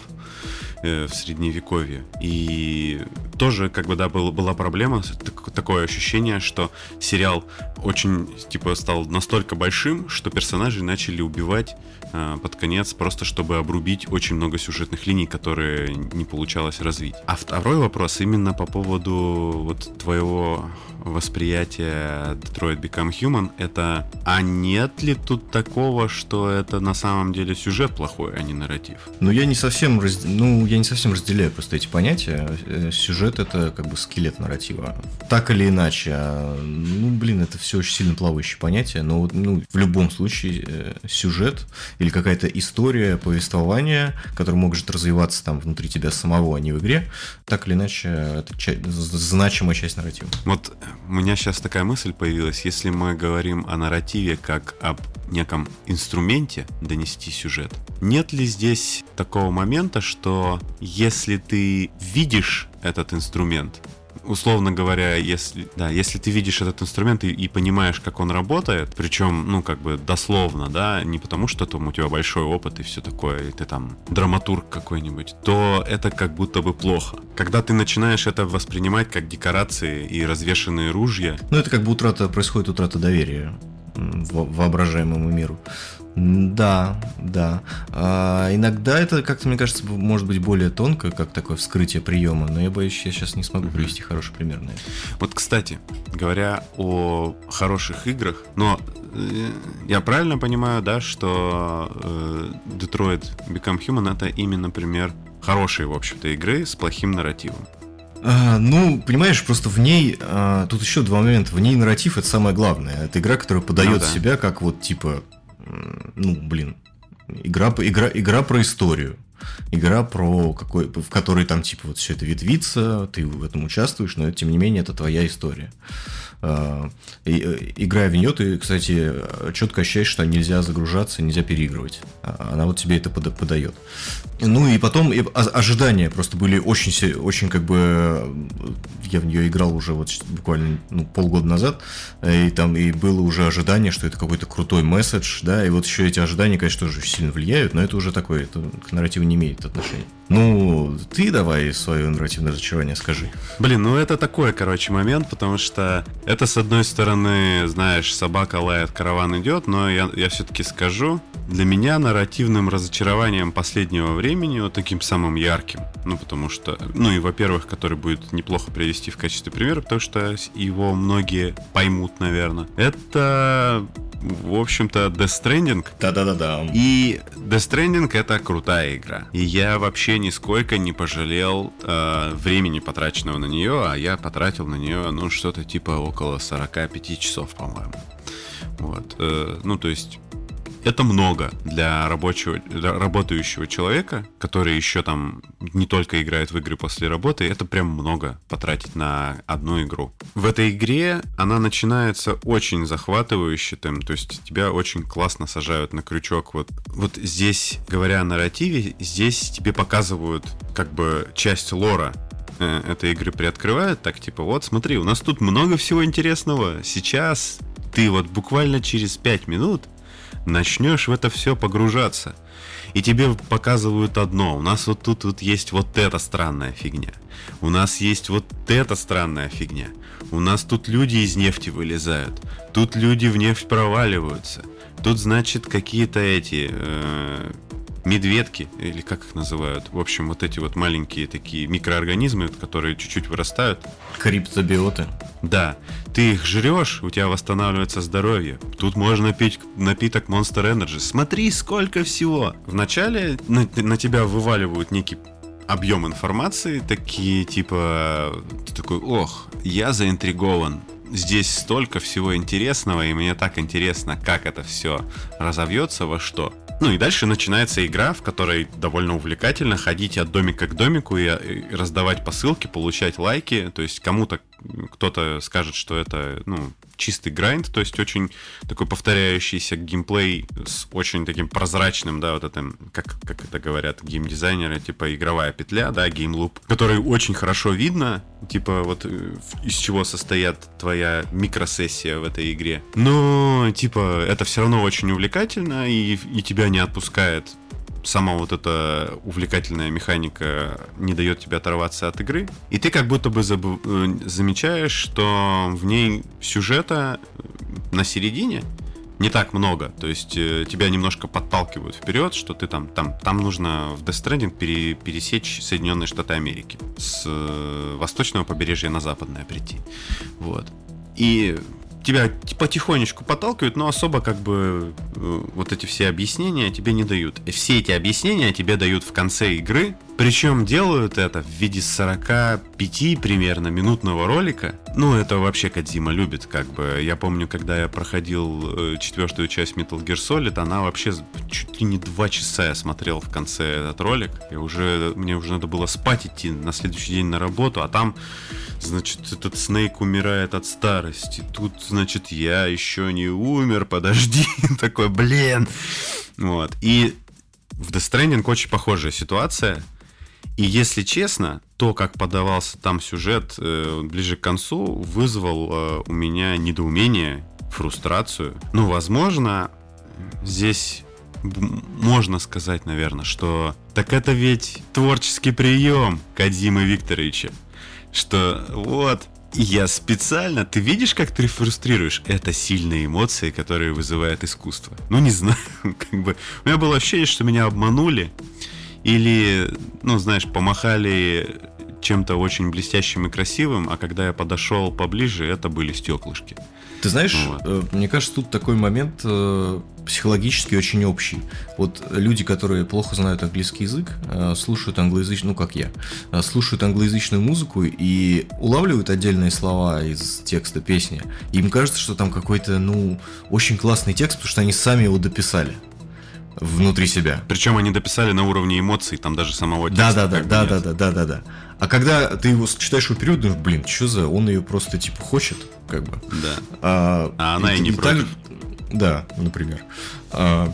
э, в Средневековье. И тоже как бы, да, был, была проблема, так, такое ощущение, что сериал очень, типа, стал настолько большим, что персонажи начали убивать э, под конец, просто чтобы обрубить очень много сюжетных линий, которые не получалось развить. А второй вопрос именно по поводу вот твоего восприятия Detroit Become Human, это а нет ли тут такого, что это на самом деле сюжет плохой, а не нарратив? Ну, я не совсем, раз... ну, я не совсем разделяю просто эти понятия. Э, сюжет — это как бы скелет нарратива. Так или иначе. А, ну, блин, это все очень сильно плавающие понятия, но ну, в любом случае э, сюжет или какая-то история, повествование, которое может развиваться там внутри тебя самого, а не в игре, так или иначе, это значимая часть нарратива. Вот у меня сейчас такая мысль появилась. Если мы говорим о нарративе как об неком инструменте донести сюжет, нет ли здесь такого момента, что если ты видишь этот инструмент, условно говоря, если, да, если ты видишь этот инструмент и, и понимаешь, как он работает, причем, ну, как бы дословно, да, не потому что там у тебя большой опыт и все такое, и ты там драматург какой-нибудь, то это как будто бы плохо. Когда ты начинаешь это воспринимать как декорации и развешенные ружья... Ну, это как бы утрата, происходит утрата доверия воображаемому миру. Да, да. А, иногда это как-то, мне кажется, может быть более тонко, как такое вскрытие приема, но я боюсь, я сейчас не смогу привести хороший пример на это. Вот, кстати, говоря о хороших играх, но э, я правильно понимаю, да, что э, Detroit Become Human это именно пример хорошей, в общем-то, игры с плохим нарративом. А, ну, понимаешь, просто в ней а, тут еще два момента. В ней нарратив это самое главное. Это игра, которая подает ну, да. себя как вот типа ну, блин, игра, игра, игра про историю. игра про какой, в которой там типа вот все это ветвится, ты в этом участвуешь, но тем не менее это твоя история. А, и, играя в нее, ты, кстати, четко ощущаешь, что нельзя загружаться, нельзя переигрывать. А, она вот тебе это подает. Ну и потом и ожидания просто были очень, очень как бы... Я в нее играл уже вот буквально ну, полгода назад, и там и было уже ожидание, что это какой-то крутой месседж, да, и вот еще эти ожидания, конечно, тоже сильно влияют, но это уже такое, это к нарративу не имеет отношения. Ну, ты давай свое нарративное разочарование скажи. Блин, ну это такой, короче, момент, потому что это, с одной стороны, знаешь, собака лает, караван идет, но я, я все-таки скажу, для меня нарративным разочарованием последнего времени, вот таким самым ярким, ну, потому что, ну, и, во-первых, который будет неплохо привести в качестве примера, потому что его многие поймут, наверное, это в общем-то, Death Stranding. Да-да-да-да. И Death Stranding это крутая игра. И я вообще нисколько не пожалел э, времени, потраченного на нее, а я потратил на нее, ну, что-то типа около 45 часов, по-моему. Вот. Э, ну, то есть это много для рабочего, для работающего человека, который еще там не только играет в игры после работы, это прям много потратить на одну игру. В этой игре она начинается очень захватывающе, там, то есть тебя очень классно сажают на крючок. Вот, вот здесь, говоря о нарративе, здесь тебе показывают как бы часть лора э, этой игры приоткрывают, так типа, вот смотри, у нас тут много всего интересного. Сейчас ты вот буквально через 5 минут начнешь в это все погружаться. И тебе показывают одно. У нас вот тут вот есть вот эта странная фигня. У нас есть вот эта странная фигня. У нас тут люди из нефти вылезают. Тут люди в нефть проваливаются. Тут, значит, какие-то эти э, медведки, или как их называют, в общем, вот эти вот маленькие такие микроорганизмы, которые чуть-чуть вырастают. Криптобиоты. Да, ты их жрешь, у тебя восстанавливается здоровье. Тут можно пить напиток Monster Energy. Смотри, сколько всего. Вначале на, на тебя вываливают некий объем информации, такие типа, ты такой, ох, я заинтригован, здесь столько всего интересного, и мне так интересно, как это все разовьется во что. Ну и дальше начинается игра, в которой довольно увлекательно ходить от домика к домику и, и раздавать посылки, получать лайки. То есть кому-то кто-то скажет, что это ну, чистый грайнд, то есть очень такой повторяющийся геймплей с очень таким прозрачным, да, вот этим, как, как это говорят геймдизайнеры, типа игровая петля, да, геймлуп, который очень хорошо видно, типа вот э, из чего состоят твоя микросессия в этой игре. Но, типа, это все равно очень увлекательно и, и тебя не отпускает сама вот эта увлекательная механика не дает тебе оторваться от игры. И ты как будто бы заб... Э, замечаешь, что в ней сюжета на середине не так много. То есть э, тебя немножко подталкивают вперед, что ты там, там, там нужно в Death Stranding пере, пересечь Соединенные Штаты Америки. С э, восточного побережья на западное прийти. Вот. И тебя потихонечку подталкивают, но особо как бы э, вот эти все объяснения тебе не дают. Все эти объяснения тебе дают в конце игры, причем делают это в виде 45 примерно минутного ролика. Ну, это вообще Кадзима любит, как бы. Я помню, когда я проходил э, четвертую часть Metal Gear Solid, она вообще чуть ли не два часа я смотрел в конце этот ролик. И уже, мне уже надо было спать идти на следующий день на работу, а там Значит, этот Снейк умирает от старости. Тут, значит, я еще не умер, подожди. Такой, блин. Вот. И в Death Stranding очень похожая ситуация. И если честно, то, как подавался там сюжет э, ближе к концу, вызвал э, у меня недоумение, фрустрацию. Ну, возможно, здесь можно сказать, наверное, что так это ведь творческий прием Кадзимы Викторовича что вот, я специально, ты видишь, как ты фрустрируешь? Это сильные эмоции, которые вызывает искусство. Ну, не знаю, как бы... У меня было ощущение, что меня обманули. Или, ну, знаешь, помахали чем-то очень блестящим и красивым, а когда я подошел поближе, это были стеклышки. Ты знаешь, вот. Э, мне кажется, тут такой момент э, психологически очень общий. Вот люди, которые плохо знают английский язык, э, слушают англоязычную, ну как я, слушают англоязычную музыку и улавливают отдельные слова из текста песни. И им кажется, что там какой-то, ну, очень классный текст, потому что они сами его дописали. Внутри себя. Причем они дописали на уровне эмоций, там даже самого текста. да, да, да, да, да, да, да, да. А когда ты его читаешь его период, думаешь, блин, что за, он ее просто типа хочет, как бы. Да. А, А она и не так- против. Да, например. А,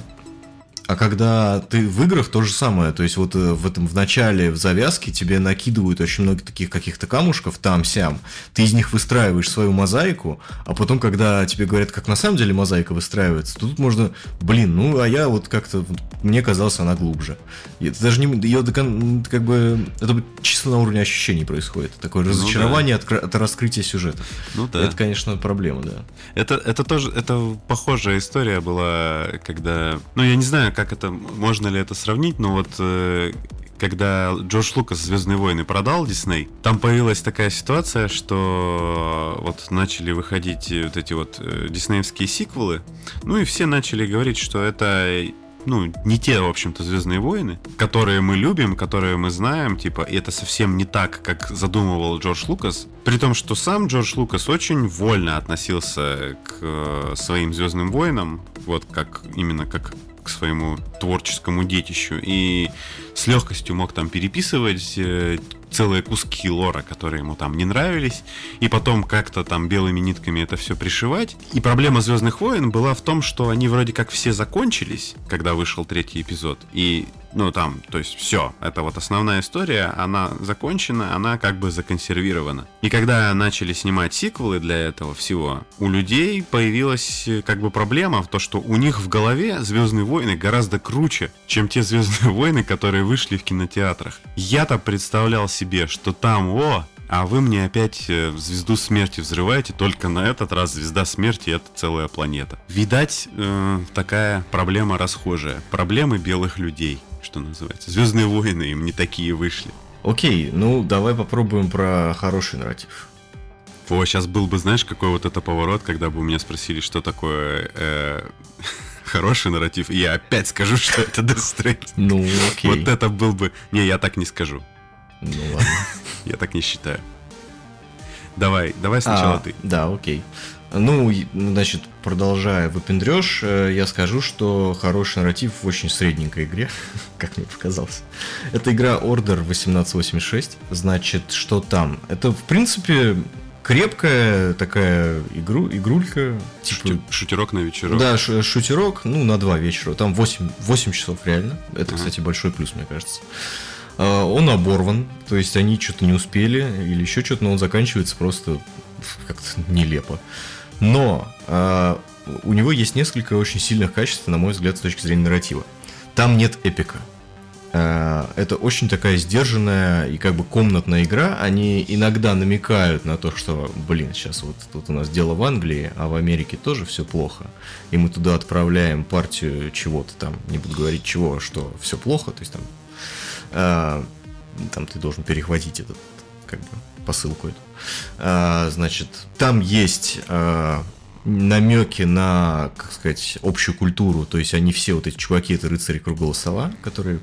а когда ты в играх то же самое, то есть вот э, в этом в начале, в завязке тебе накидывают очень много таких каких-то камушков там-сям, ты из них выстраиваешь свою мозаику, а потом, когда тебе говорят, как на самом деле мозаика выстраивается, то тут можно, блин, ну а я вот как-то, мне казалось, она глубже. Это даже не, ее как бы, это чисто на уровне ощущений происходит, такое Ну разочарование от, кра- от раскрытия сюжета. Ну да. Это, конечно, проблема, да. Это, это тоже, это похожая история была, когда, ну я не знаю, как это, можно ли это сравнить, но вот э, когда Джордж Лукас Звездные войны продал Дисней, там появилась такая ситуация, что вот начали выходить вот эти вот э, диснеевские сиквелы, ну и все начали говорить, что это ну, не те, в общем-то, Звездные войны, которые мы любим, которые мы знаем, типа, и это совсем не так, как задумывал Джордж Лукас. При том, что сам Джордж Лукас очень вольно относился к э, своим Звездным войнам, вот как именно как к своему творческому детищу, и с легкостью мог там переписывать э, целые куски лора, которые ему там не нравились, и потом как-то там белыми нитками это все пришивать. И проблема Звездных войн была в том, что они вроде как все закончились, когда вышел третий эпизод. И, ну там, то есть все, это вот основная история, она закончена, она как бы законсервирована. И когда начали снимать сиквелы для этого всего, у людей появилась э, как бы проблема в том, что у них в голове Звездные войны гораздо круче, чем те Звездные войны, которые вышли в кинотеатрах. Я-то представлял себе, что там, о, а вы мне опять э, звезду смерти взрываете, только на этот раз звезда смерти это целая планета. Видать, э, такая проблема расхожая. Проблемы белых людей, что называется. Звездные войны им не такие вышли. Окей, ну давай попробуем про хороший нарратив. О, сейчас был бы, знаешь, какой вот это поворот, когда бы у меня спросили, что такое э, хороший нарратив, и я опять скажу, что это Death Stranding. Ну, окей. Вот это был бы... Не, я так не скажу. Ну ладно. Я так не считаю. Давай, давай сначала А, ты. Да, окей. И, ну, значит, продолжая выпендрешь, э, я скажу, что хороший нарратив в очень средненькой игре, как мне показалось. Это игра Order 1886. Значит, что там? Это, в принципе, крепкая такая игру, игрулька. Типа, Шути- Шутерок на вечерок. да, ш- шутерок, ну, на два вечера. Там 8, 8 часов реально. Это, Ага. кстати, большой плюс, мне кажется. А, Он оборван, то есть они что-то не успели или еще что-то, но он заканчивается просто как-то нелепо. Но а, у него есть несколько очень сильных качеств, на мой взгляд, с точки зрения нарратива. Там нет эпика. А, Это очень такая сдержанная и как бы комнатная игра. Они иногда намекают на то, что, блин, сейчас вот тут у нас дело в Англии, а в Америке тоже все плохо. И мы туда отправляем партию чего-то там, не буду говорить чего, что все плохо. То есть там, а, там ты должен перехватить этот, как бы, посылку эту. А, Значит, там есть а, намеки на, как сказать, общую культуру. То есть они все вот эти чуваки, это рыцари круглого стола, которые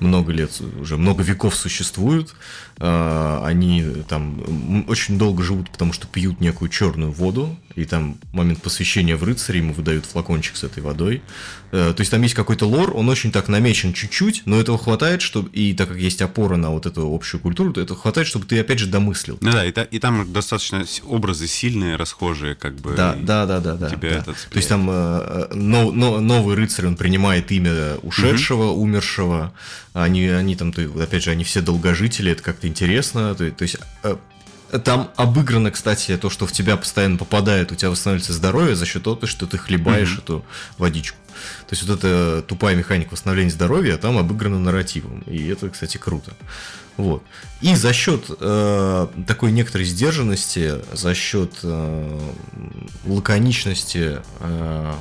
много лет, уже много веков существуют. А, Они там очень долго живут, потому что пьют некую черную воду, и там момент посвящения в рыцаре ему выдают флакончик с этой водой. Э, То есть там есть какой-то лор, он очень так намечен чуть-чуть, но этого хватает, чтобы и так как есть опора на вот эту общую культуру, то этого хватает, чтобы ты опять же домыслил. Ну да, и, та- и там достаточно образы сильные, расхожие, как бы. Да, да, да, да, да. тебя да. это То есть там э, э, но- но- новый рыцарь, он принимает имя ушедшего, умершего. Они, они там, опять же, они все долгожители, это как-то интересно. То, то есть там обыграно, кстати, то, что в тебя постоянно попадает, у тебя восстанавливается здоровье за счет того, что ты хлебаешь Мгм. эту водичку. То есть вот эта тупая механика восстановления здоровья там обыграна нарративом. И это, кстати, круто. Вот. И за счет э, такой некоторой сдержанности, за счет э, лаконичности, э,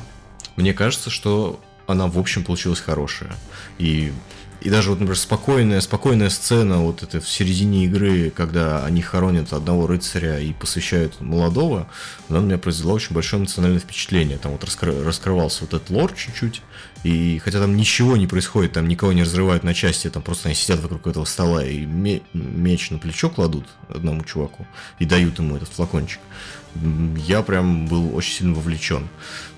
мне кажется, что она в общем получилась хорошая. И, и даже вот, например, спокойная, спокойная сцена вот это в середине игры, когда они хоронят одного рыцаря и посвящают молодого, она на меня произвела очень большое эмоциональное впечатление. Там вот раскры- раскрывался вот этот лор чуть-чуть, и хотя там ничего не происходит, там никого не разрывают на части, там просто они сидят вокруг этого стола и ме- меч на плечо кладут одному чуваку и дают ему этот флакончик. Я прям был очень сильно вовлечен.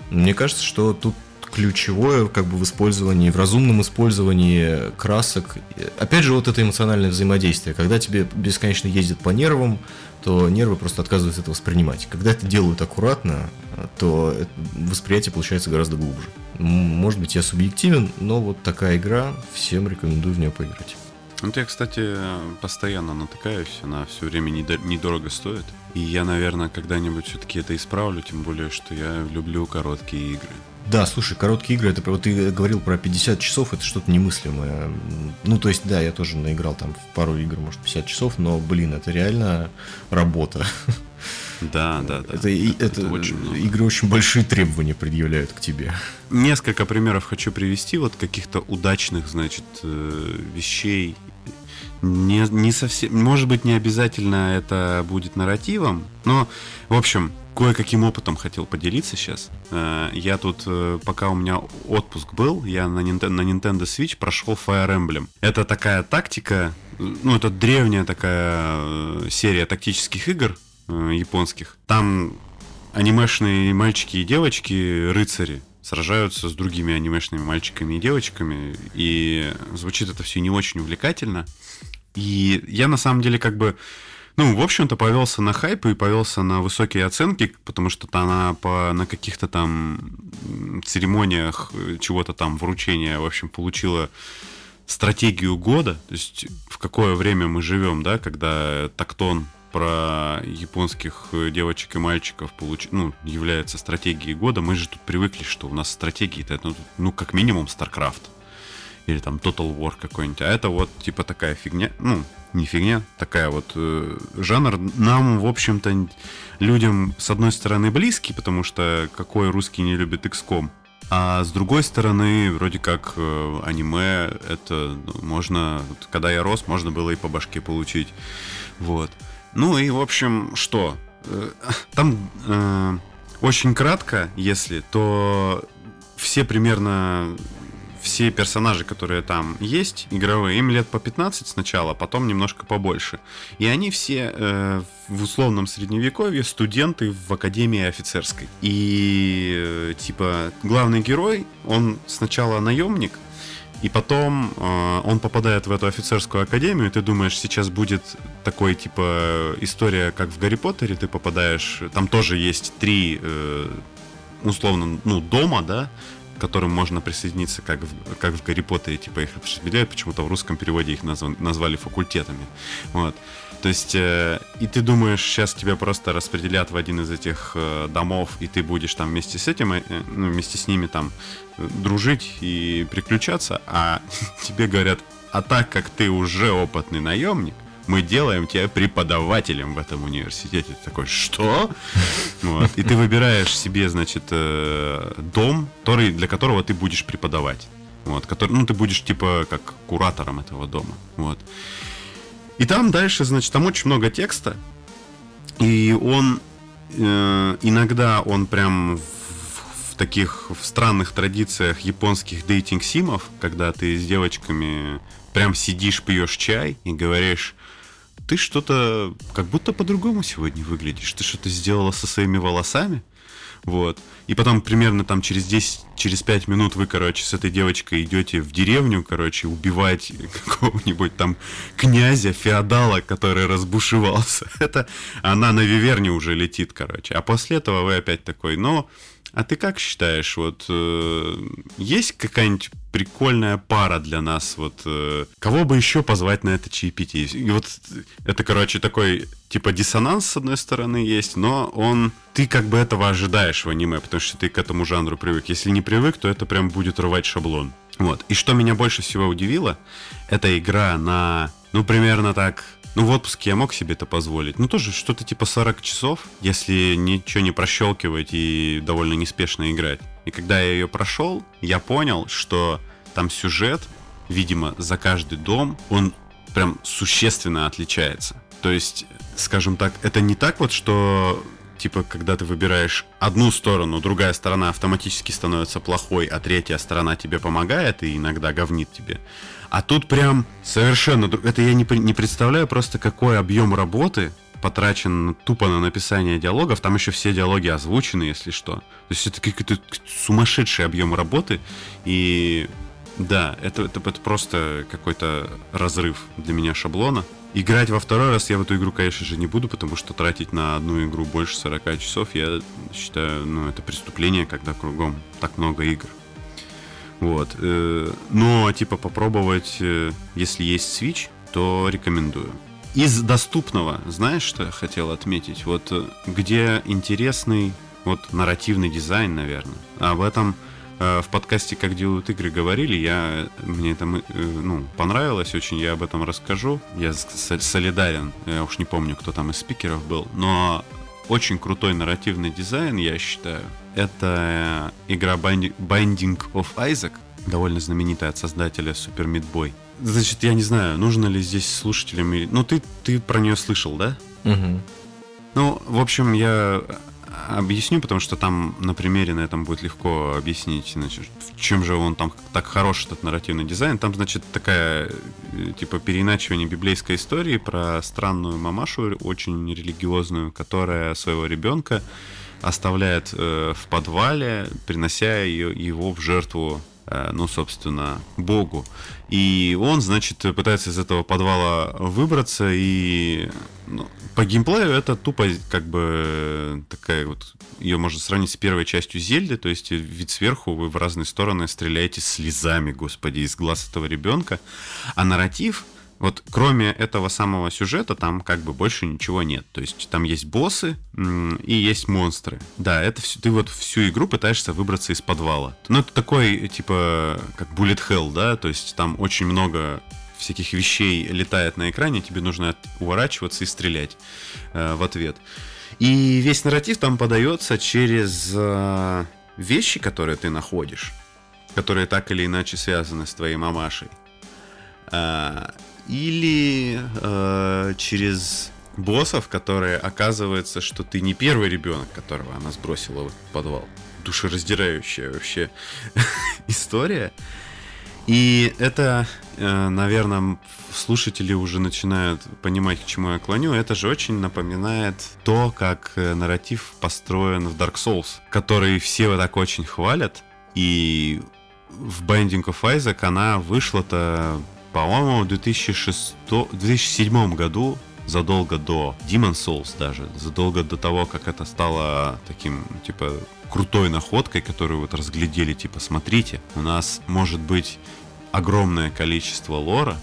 Мне кажется, что тут ключевое как бы в использовании, в разумном использовании красок. Опять же, вот это эмоциональное взаимодействие. Когда тебе бесконечно ездит по нервам, то нервы просто отказываются это воспринимать. Когда это делают аккуратно, то восприятие получается гораздо глубже. Может быть, я субъективен, но вот такая игра, всем рекомендую в нее поиграть. Вот я, кстати, постоянно натыкаюсь, она все время недорого стоит. И я, наверное, когда-нибудь все-таки это исправлю, тем более, что я люблю короткие игры. Да, слушай, короткие игры, это вот ты говорил про 50 часов, это что-то немыслимое. Ну, то есть, да, я тоже наиграл там в пару игр, может, 50 часов, но, блин, это реально работа. Да, да, да. Это, это, это очень игры очень большие требования предъявляют к тебе. Несколько примеров хочу привести, вот каких-то удачных, значит, э, вещей. Не, не совсем, может быть, не обязательно это будет нарративом, но, в общем, кое-каким опытом хотел поделиться сейчас. Э, я тут, э, пока у меня отпуск был, я на Nintendo, на Nintendo Switch прошел Fire Emblem. Это такая тактика, ну, это древняя такая серия тактических игр, э, японских. Там анимешные мальчики и девочки, рыцари, сражаются с другими анимешными мальчиками и девочками, и звучит это все не очень увлекательно. И я на самом деле как бы, ну, в общем-то, повелся на хайп и повелся на высокие оценки, потому что она по, на каких-то там церемониях чего-то там вручения, в общем, получила стратегию года, то есть в какое время мы живем, да, когда тактон про японских э, девочек и мальчиков получ... ну, является стратегией года, мы же тут привыкли, что у нас стратегии это ну, ну как минимум StarCraft или там Total War какой-нибудь, а это вот типа такая фигня, ну не фигня, такая вот э, жанр нам в общем-то людям с одной стороны близкий, потому что какой русский не любит XCOM, а с другой стороны, вроде как э, аниме, это ну, можно, когда я рос, можно было и по башке получить. Вот. Ну и, в общем, что? Э, там э, очень кратко, если, то все примерно все персонажи, которые там есть, игровые, им лет по 15 сначала, потом немножко побольше. И они все э, в условном средневековье студенты в Академии офицерской. И э, типа главный герой, он сначала наемник, и потом э, он попадает в эту офицерскую академию, и ты думаешь, сейчас будет такой, типа, история, как в Гарри Поттере, ты попадаешь, там тоже есть три, э, условно, ну, дома, да, которым можно присоединиться, как в, как в Гарри Поттере, типа, их распределяют, почему-то в русском переводе их назв, назвали факультетами, вот. То есть, э, и ты думаешь, сейчас тебя просто распределят в один из этих э, домов, и ты будешь там вместе с этим, э, ну, вместе с ними там э, дружить и приключаться, а тебе говорят, а так как ты уже опытный наемник, мы делаем тебя преподавателем в этом университете. Ты такой, что? Вот. И ты выбираешь себе, значит, э, дом, который, для которого ты будешь преподавать. Вот, который, ну, ты будешь, типа, как куратором этого дома. Вот. И там дальше, значит, там очень много текста. И он э, иногда он прям в, в таких в странных традициях японских дейтинг-симов, когда ты с девочками прям сидишь, пьешь чай и говоришь, ты что-то как будто по-другому сегодня выглядишь. Ты что-то сделала со своими волосами? Вот. И потом примерно там через 10, через 5 минут вы, короче, с этой девочкой идете в деревню, короче, убивать какого-нибудь там князя, феодала, который разбушевался. Это она на Виверне уже летит, короче. А после этого вы опять такой, ну, а ты как считаешь, вот э, есть какая-нибудь прикольная пара для нас? Вот э, кого бы еще позвать на это чаепитие? И вот это, короче, такой типа диссонанс с одной стороны есть, но он ты как бы этого ожидаешь в аниме, потому что ты к этому жанру привык. Если не привык, то это прям будет рвать шаблон. Вот. И что меня больше всего удивило, это игра на, ну, примерно так, ну, в отпуске я мог себе это позволить. Ну, тоже что-то типа 40 часов, если ничего не прощелкивать и довольно неспешно играть. И когда я ее прошел, я понял, что там сюжет, видимо, за каждый дом, он прям существенно отличается. То есть, скажем так, это не так вот, что типа, когда ты выбираешь одну сторону, другая сторона автоматически становится плохой, а третья сторона тебе помогает и иногда говнит тебе. А тут прям совершенно... Это я не, не представляю просто, какой объем работы потрачен тупо на написание диалогов. Там еще все диалоги озвучены, если что. То есть это какой-то сумасшедший объем работы. И да, это, это, это просто какой-то разрыв для меня шаблона. Играть во второй раз я в эту игру, конечно же, не буду, потому что тратить на одну игру больше 40 часов, я считаю, ну, это преступление, когда кругом так много игр. Вот. Э, но, типа, попробовать, э, если есть Switch, то рекомендую. Из доступного, знаешь, что я хотел отметить? Вот э, где интересный вот нарративный дизайн, наверное. Об этом в подкасте «Как делают игры» говорили, я, мне это ну, понравилось очень, я об этом расскажу. Я солидарен, я уж не помню, кто там из спикеров был, но очень крутой нарративный дизайн, я считаю. Это игра Binding of Isaac, довольно знаменитая от создателя Super Meat Boy. Значит, я не знаю, нужно ли здесь слушателям... Ну, ты, ты про нее слышал, да? Угу. Ну, в общем, я объясню, потому что там на примере на этом будет легко объяснить, значит, в чем же он там так хорош, этот нарративный дизайн. Там, значит, такая, э, типа, переиначивание библейской истории про странную мамашу, очень религиозную, которая своего ребенка оставляет э, в подвале, принося ее, его в жертву ну, собственно, Богу. И он, значит, пытается из этого подвала выбраться, и ну, по геймплею это тупо как бы такая вот, ее можно сравнить с первой частью Зельды, то есть вид сверху вы в разные стороны стреляете слезами, господи, из глаз этого ребенка, а нарратив — вот кроме этого самого сюжета там как бы больше ничего нет. То есть там есть боссы и есть монстры. Да, это все, ты вот всю игру пытаешься выбраться из подвала. Ну это такой типа как Bullet Hell, да, то есть там очень много всяких вещей летает на экране, тебе нужно уворачиваться и стрелять э, в ответ. И весь нарратив там подается через э, вещи, которые ты находишь, которые так или иначе связаны с твоей мамашей. Или э, через боссов, которые оказывается, что ты не первый ребенок, которого она сбросила в подвал. Душераздирающая вообще история. И это, э, наверное, слушатели уже начинают понимать, к чему я клоню. Это же очень напоминает то, как э, нарратив построен в Dark Souls, который все вот так очень хвалят. И в Binding of Isaac она вышла-то по-моему, в 2006, 2007 году, задолго до Demon Souls даже, задолго до того, как это стало таким, типа, крутой находкой, которую вот разглядели, типа, смотрите, у нас может быть огромное количество лора,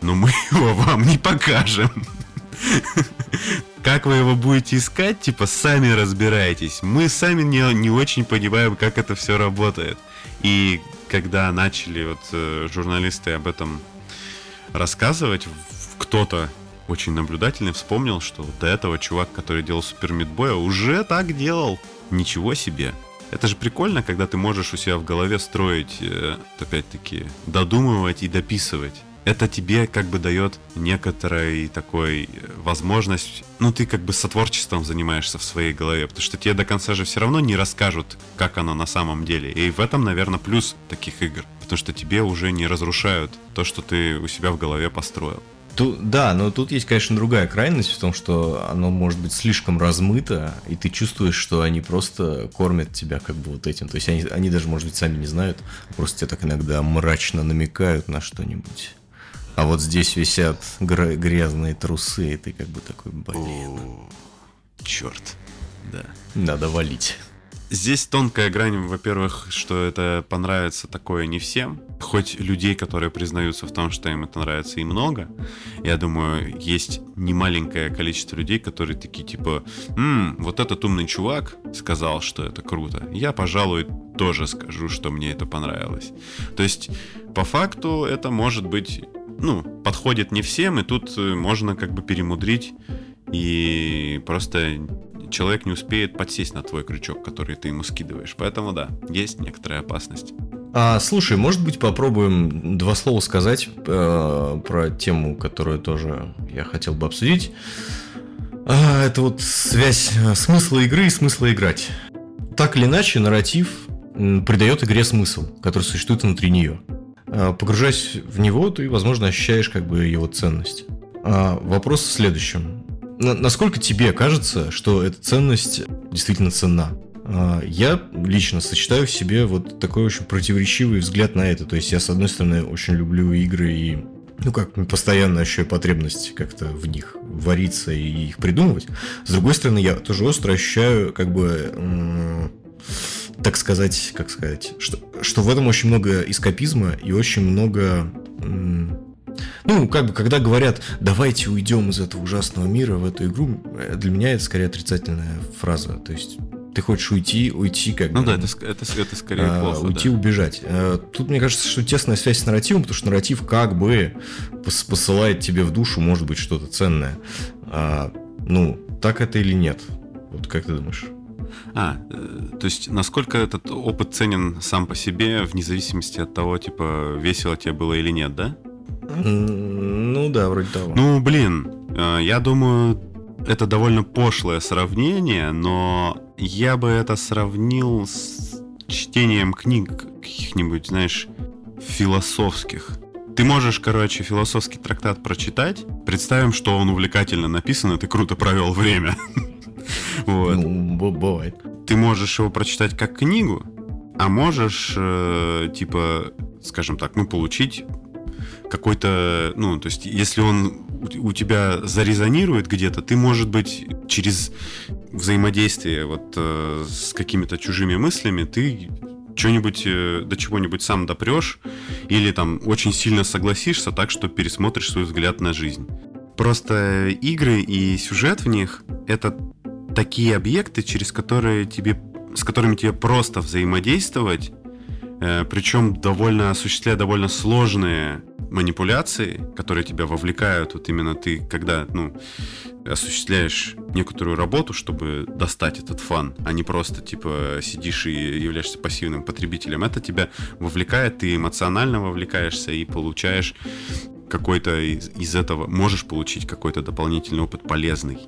но мы его вам не покажем. Как вы его будете искать, типа, сами разбирайтесь. Мы сами не, не очень понимаем, как это все работает. И когда начали вот э, журналисты об этом рассказывать, кто-то очень наблюдательный вспомнил, что до этого чувак, который делал Супер Мидбоя, уже так делал. Ничего себе. Это же прикольно, когда ты можешь у себя в голове строить, э, опять-таки, додумывать и дописывать. Это тебе как бы дает некоторой такой э, возможность, ну ты как бы сотворчеством занимаешься в своей голове, потому что тебе до конца же все равно не расскажут, как оно на самом деле. И в этом, наверное, плюс таких игр потому что тебе уже не разрушают то, что ты у себя в голове построил. Тут, да, но тут есть, конечно, другая крайность в том, что оно может быть слишком размыто, и ты чувствуешь, что они просто кормят тебя как бы вот этим. То есть они, они даже, может быть, сами не знают, просто тебе так иногда мрачно намекают на что-нибудь. А вот здесь висят гр- грязные трусы, и ты как бы такой, блин. черт, да. Надо валить. Здесь тонкая грань, во-первых, что это понравится такое не всем. Хоть людей, которые признаются в том, что им это нравится, и много. Я думаю, есть немаленькое количество людей, которые такие типа, «Ммм, вот этот умный чувак сказал, что это круто. Я, пожалуй, тоже скажу, что мне это понравилось». То есть, по факту, это может быть, ну, подходит не всем, и тут э, можно как бы перемудрить и просто человек не успеет подсесть на твой крючок, который ты ему скидываешь. Поэтому да, есть некоторая опасность. А, слушай, может быть, попробуем два слова сказать э, про тему, которую тоже я хотел бы обсудить. А, это вот связь э, смысла игры и смысла играть. Так или иначе, нарратив придает игре смысл, который существует внутри нее. А, погружаясь в него, ты, возможно, ощущаешь как бы его ценность. А, вопрос в следующем. насколько тебе кажется, что эта ценность действительно ценна? А, я лично сочетаю в себе вот такой очень противоречивый взгляд на это. То есть я, с одной стороны, очень люблю игры и ну как, постоянно ощущаю потребность как-то в них вариться и их придумывать. С другой стороны, я тоже остро ощущаю, как бы, так сказать, как сказать, что, что в этом очень много эскапизма и очень много ну, как бы, когда говорят, давайте уйдем из этого ужасного мира в эту игру, э, для меня это скорее отрицательная фраза. То есть ты хочешь уйти, уйти как ну, бы. Ну да, это, это, это скорее а, плохо. Уйти, да. убежать. А, тут, мне кажется, что тесная связь с нарративом, потому что нарратив как бы посылает тебе в душу, может быть, что-то ценное. А, ну, так это или нет? Вот как ты думаешь? А, э, то есть насколько этот опыт ценен сам по себе, вне зависимости от того, типа, весело тебе было или нет, да? Ну да, вроде того. Ну, блин, э, я думаю, это довольно пошлое сравнение, но я бы это сравнил с чтением книг каких-нибудь, знаешь, философских. Ты можешь, короче, философский трактат прочитать, представим, что он увлекательно написан, и ты круто провел время. Вот. Ну, бывает. Ты можешь его прочитать как книгу, а можешь, э, типа, скажем так, ну, получить какой-то, ну, то есть, если он у тебя зарезонирует где-то, ты, может быть, через взаимодействие вот э, с какими-то чужими мыслями, ты что-нибудь э, до чего-нибудь сам допрешь или там очень сильно согласишься так, что пересмотришь свой взгляд на жизнь. Просто игры и сюжет в них — это такие объекты, через которые тебе, с которыми тебе просто взаимодействовать, э, причем довольно осуществляя довольно сложные манипуляции, которые тебя вовлекают, вот именно ты, когда, ну, осуществляешь некоторую работу, чтобы достать этот фан, а не просто, типа, сидишь и являешься пассивным потребителем. Это тебя вовлекает, ты эмоционально вовлекаешься и получаешь какой-то из, из этого, можешь получить какой-то дополнительный опыт полезный,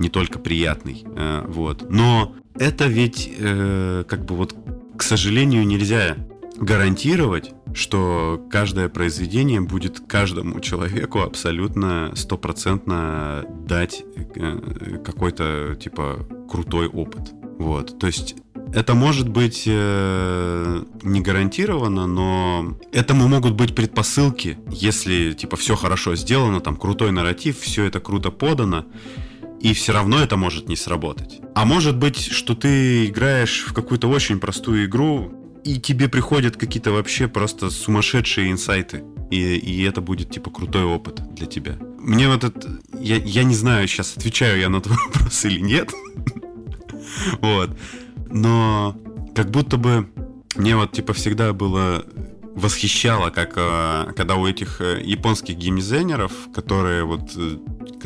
не только приятный, э, вот. Но это ведь, э, как бы вот, к сожалению, нельзя гарантировать, что каждое произведение будет каждому человеку абсолютно стопроцентно дать э, какой-то типа крутой опыт. Вот, то есть это может быть э, не гарантированно, но этому могут быть предпосылки, если типа все хорошо сделано, там крутой нарратив, все это круто подано, и все равно это может не сработать. А может быть, что ты играешь в какую-то очень простую игру, и тебе приходят какие-то вообще просто сумасшедшие инсайты. И, и это будет, типа, крутой опыт для тебя. Мне вот это... Я, я не знаю, сейчас отвечаю я на твой вопрос или нет. Вот. Но как будто бы мне вот, типа, всегда было восхищало, как э, когда у этих э, японских геймдизайнеров, которые вот, э,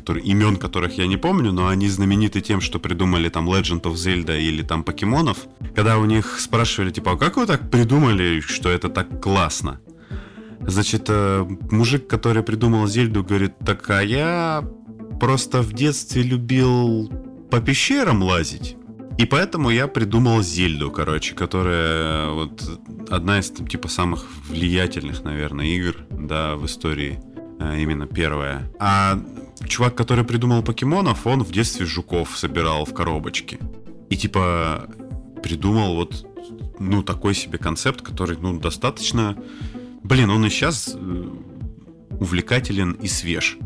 которые, имен которых я не помню, но они знамениты тем, что придумали там Legend of Zelda или там покемонов, когда у них спрашивали, типа, а как вы так придумали, что это так классно? Значит, мужик, который придумал Зельду, говорит, так а я просто в детстве любил по пещерам лазить. И поэтому я придумал Зельду, короче, которая вот одна из там, типа самых влиятельных, наверное, игр, да, в истории. Э, именно первая. А чувак, который придумал покемонов, он в детстве жуков собирал в коробочке. И типа придумал вот, ну, такой себе концепт, который, ну, достаточно... Блин, он и сейчас э, увлекателен и свеж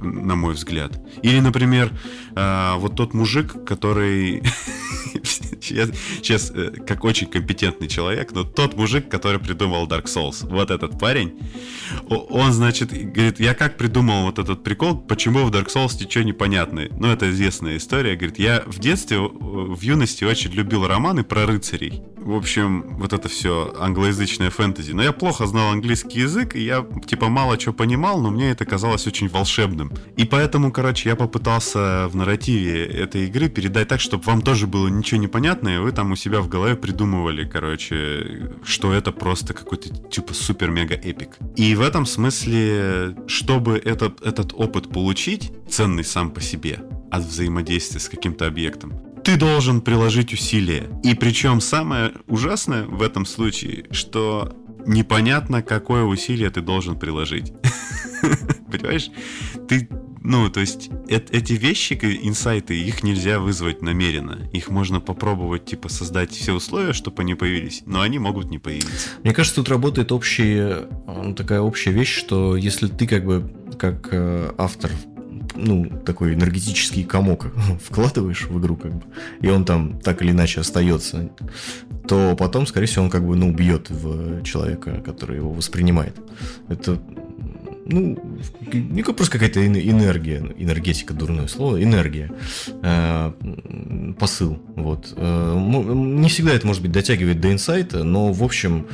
на мой взгляд. Или, например, э, вот тот мужик, который сейчас, э, как очень компетентный человек, но тот мужик, который придумал Dark Souls, вот этот парень, он, значит, говорит, я как придумал вот этот прикол, почему в Dark Souls ничего не понятно. Ну, это известная история. Говорит, я в детстве, в юности очень любил романы про рыцарей. В общем, вот это все англоязычное фэнтези. Но я плохо знал английский язык, и я, типа, мало чего понимал, но мне это казалось очень волшебным. И поэтому, короче, я попытался в нарративе этой игры передать так, чтобы вам тоже было ничего не понятно, и вы там у себя в голове придумывали, короче, что это просто какой-то, типа, супер-мега-эпик. И в этом смысле, чтобы этот, этот опыт получить, ценный сам по себе, от взаимодействия с каким-то объектом, ты должен приложить усилия. И причем самое ужасное в этом случае, что непонятно, какое усилие ты должен приложить. Понимаешь? Ты Ну, то есть э эти вещи, инсайты, их нельзя вызвать намеренно. Их можно попробовать, типа, создать все условия, чтобы они появились, но они могут не появиться. Мне кажется, тут работает общая, ну, такая общая вещь, что если ты как бы как э, автор ну, такой энергетический комок вкладываешь в игру, как бы, и он там так или иначе остается, то потом, скорее всего, он как бы, ну, бьет в человека, который его воспринимает. Это ну, не просто какая-то энергия, энергетика, дурное слово, энергия, э, посыл, вот. Э, не всегда это, может быть, дотягивает до инсайта, но, в общем,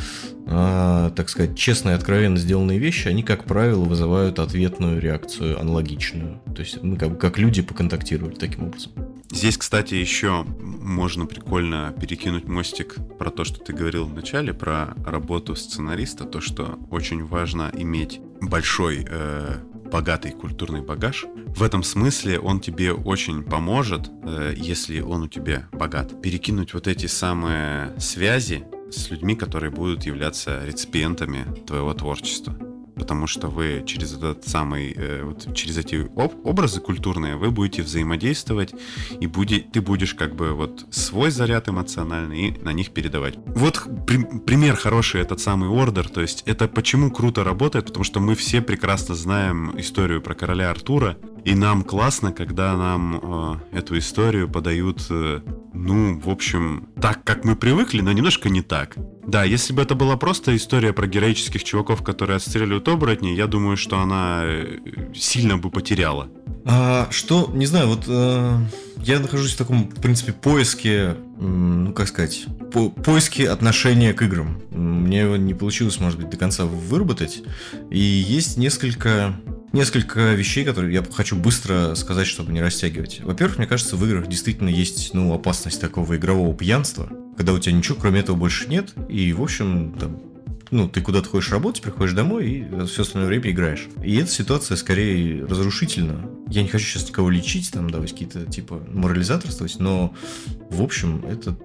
э, так сказать, честно и откровенно сделанные вещи, они, как правило, вызывают ответную реакцию, аналогичную. То есть мы как, как люди поконтактировали таким образом. Здесь, кстати, еще можно прикольно перекинуть мостик про то, что ты говорил в начале, про работу сценариста, то, что очень важно иметь большой, э, богатый культурный багаж. В этом смысле он тебе очень поможет, э, если он у тебя богат, перекинуть вот эти самые связи с людьми, которые будут являться реципиентами твоего творчества потому что вы через этот самый, э, вот через эти об- образы культурные вы будете взаимодействовать, и будет, ты будешь как бы вот свой заряд эмоциональный и на них передавать. Вот при- пример хороший этот самый ордер, то есть это почему круто работает, потому что мы все прекрасно знаем историю про короля Артура, и нам классно, когда нам э, эту историю подают, э, ну, в общем, так, как мы привыкли, но немножко не так. Да, если бы это была просто история про героических чуваков, которые отстреливают оборотней, я думаю, что она э, сильно бы потеряла. А, что, не знаю, вот э, я нахожусь в таком, в принципе, поиске, ну, как сказать, по поиске отношения к играм. Мне его не получилось, может быть, до конца выработать. И есть несколько несколько вещей, которые я хочу быстро сказать, чтобы не растягивать. Во-первых, мне кажется, в играх действительно есть ну, опасность такого игрового пьянства, когда у тебя ничего кроме этого больше нет, и, в общем, там, ну, ты куда-то ходишь работать, приходишь домой и все остальное время играешь. И эта ситуация скорее разрушительна. Я не хочу сейчас никого лечить, там, давать какие-то, типа, морализаторствовать, но, в общем, это,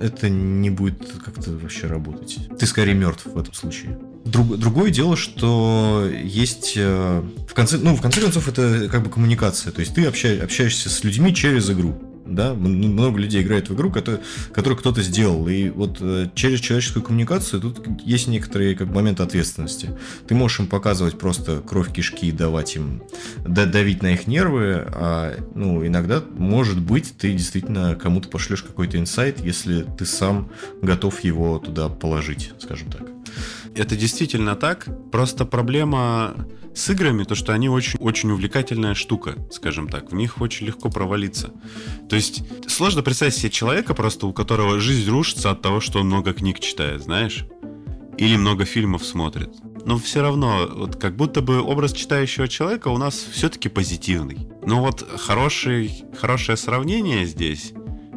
это не будет как-то вообще работать. Ты скорее мертв в этом случае. Друг, другое дело, что есть э, в конце, ну, в конце концов, это как бы коммуникация. То есть ты общаешься, общаешься с людьми через игру. Да, много людей играет в игру, которую, которую кто-то сделал. И вот э, через человеческую коммуникацию тут есть некоторые как моменты ответственности. Ты можешь им показывать просто кровь кишки, давать им, давить на их нервы, а ну, иногда, может быть, ты действительно кому-то пошлешь какой-то инсайт, если ты сам готов его туда положить, скажем так. Это действительно так. Просто проблема с играми, то что они очень, очень увлекательная штука, скажем так. В них очень легко провалиться. То есть сложно представить себе человека просто, у которого жизнь рушится от того, что он много книг читает, знаешь? Или много фильмов смотрит. Но все равно, вот как будто бы образ читающего человека у нас все-таки позитивный. Но вот хороший, хорошее сравнение здесь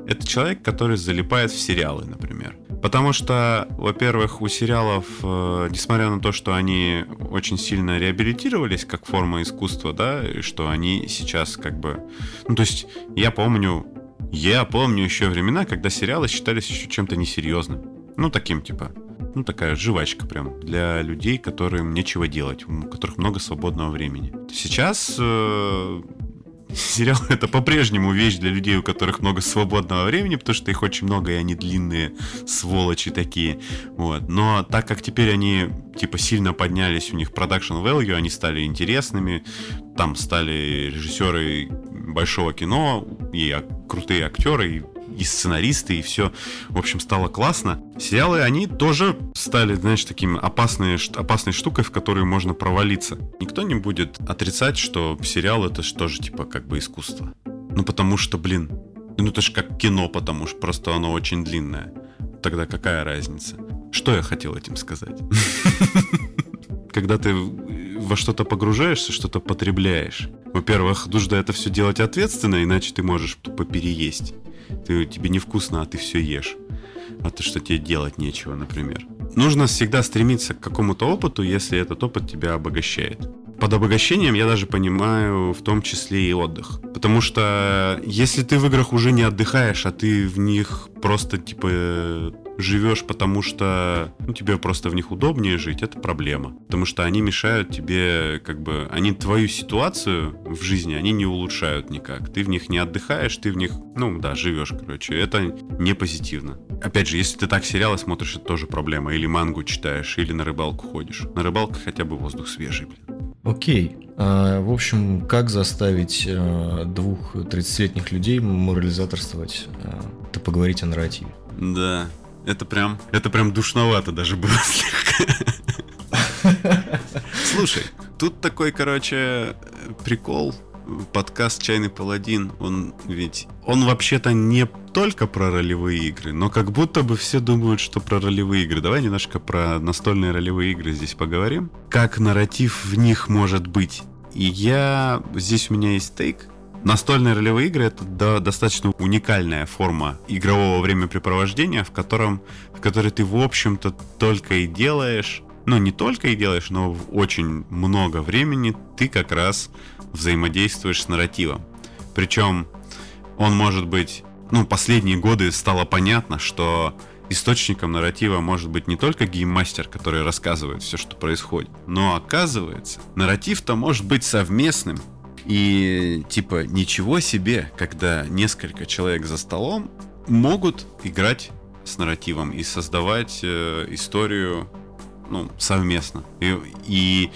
это человек, который залипает в сериалы, например. Потому что, во-первых, у сериалов, э, несмотря на то, что они очень сильно реабилитировались как форма искусства, да, и что они сейчас как бы... Ну, то есть, я помню, я помню еще времена, когда сериалы считались еще чем-то несерьезным. Ну, таким типа. Ну, такая жвачка прям для людей, которым нечего делать, у которых много свободного времени. Сейчас э, сериал это по-прежнему вещь для людей, у которых много свободного времени, потому что их очень много, и они длинные, сволочи такие. Вот. Но так как теперь они типа сильно поднялись, у них production value, они стали интересными, там стали режиссеры большого кино и крутые актеры, и и сценаристы, и все, в общем, стало классно. Сериалы, они тоже стали, знаешь, таким опасной, опасной штукой, в которую можно провалиться. Никто не будет отрицать, что сериал это же, типа, как бы искусство. Ну, потому что, блин, ну это же как кино, потому что просто оно очень длинное. Тогда какая разница? Что я хотел этим сказать? Когда ты во что-то погружаешься, что-то потребляешь. Во-первых, нужно это все делать ответственно, иначе ты можешь тупо переесть. Ты, тебе невкусно, а ты все ешь. А то, что тебе делать нечего, например. Нужно всегда стремиться к какому-то опыту, если этот опыт тебя обогащает. Под обогащением я даже понимаю в том числе и отдых. Потому что если ты в играх уже не отдыхаешь, а ты в них просто типа живешь, потому что ну, тебе просто в них удобнее жить, это проблема. Потому что они мешают тебе, как бы, они твою ситуацию в жизни, они не улучшают никак. Ты в них не отдыхаешь, ты в них, ну да, живешь, короче. Это не позитивно. Опять же, если ты так сериалы смотришь, это тоже проблема. Или мангу читаешь, или на рыбалку ходишь. На рыбалку хотя бы воздух свежий, блин. Окей. А, в общем, как заставить а, двух 30-летних людей морализаторствовать? А, это поговорить о нарративе. Да, это прям, это прям душновато даже было слегка. Слушай, тут такой, короче, прикол. Подкаст «Чайный паладин», он ведь... Он вообще-то не только про ролевые игры, но как будто бы все думают, что про ролевые игры. Давай немножко про настольные ролевые игры здесь поговорим. Как нарратив в них может быть. И я... Здесь у меня есть тейк, Настольные ролевые игры это да, достаточно уникальная форма игрового времяпрепровождения, в котором, в которой ты, в общем-то, только и делаешь, ну, не только и делаешь, но очень много времени ты как раз взаимодействуешь с нарративом. Причем он может быть, ну, последние годы стало понятно, что источником нарратива может быть не только гейммастер, который рассказывает все, что происходит, но оказывается, нарратив-то может быть совместным и типа ничего себе, когда несколько человек за столом могут играть с нарративом и создавать э, историю ну, совместно. И, и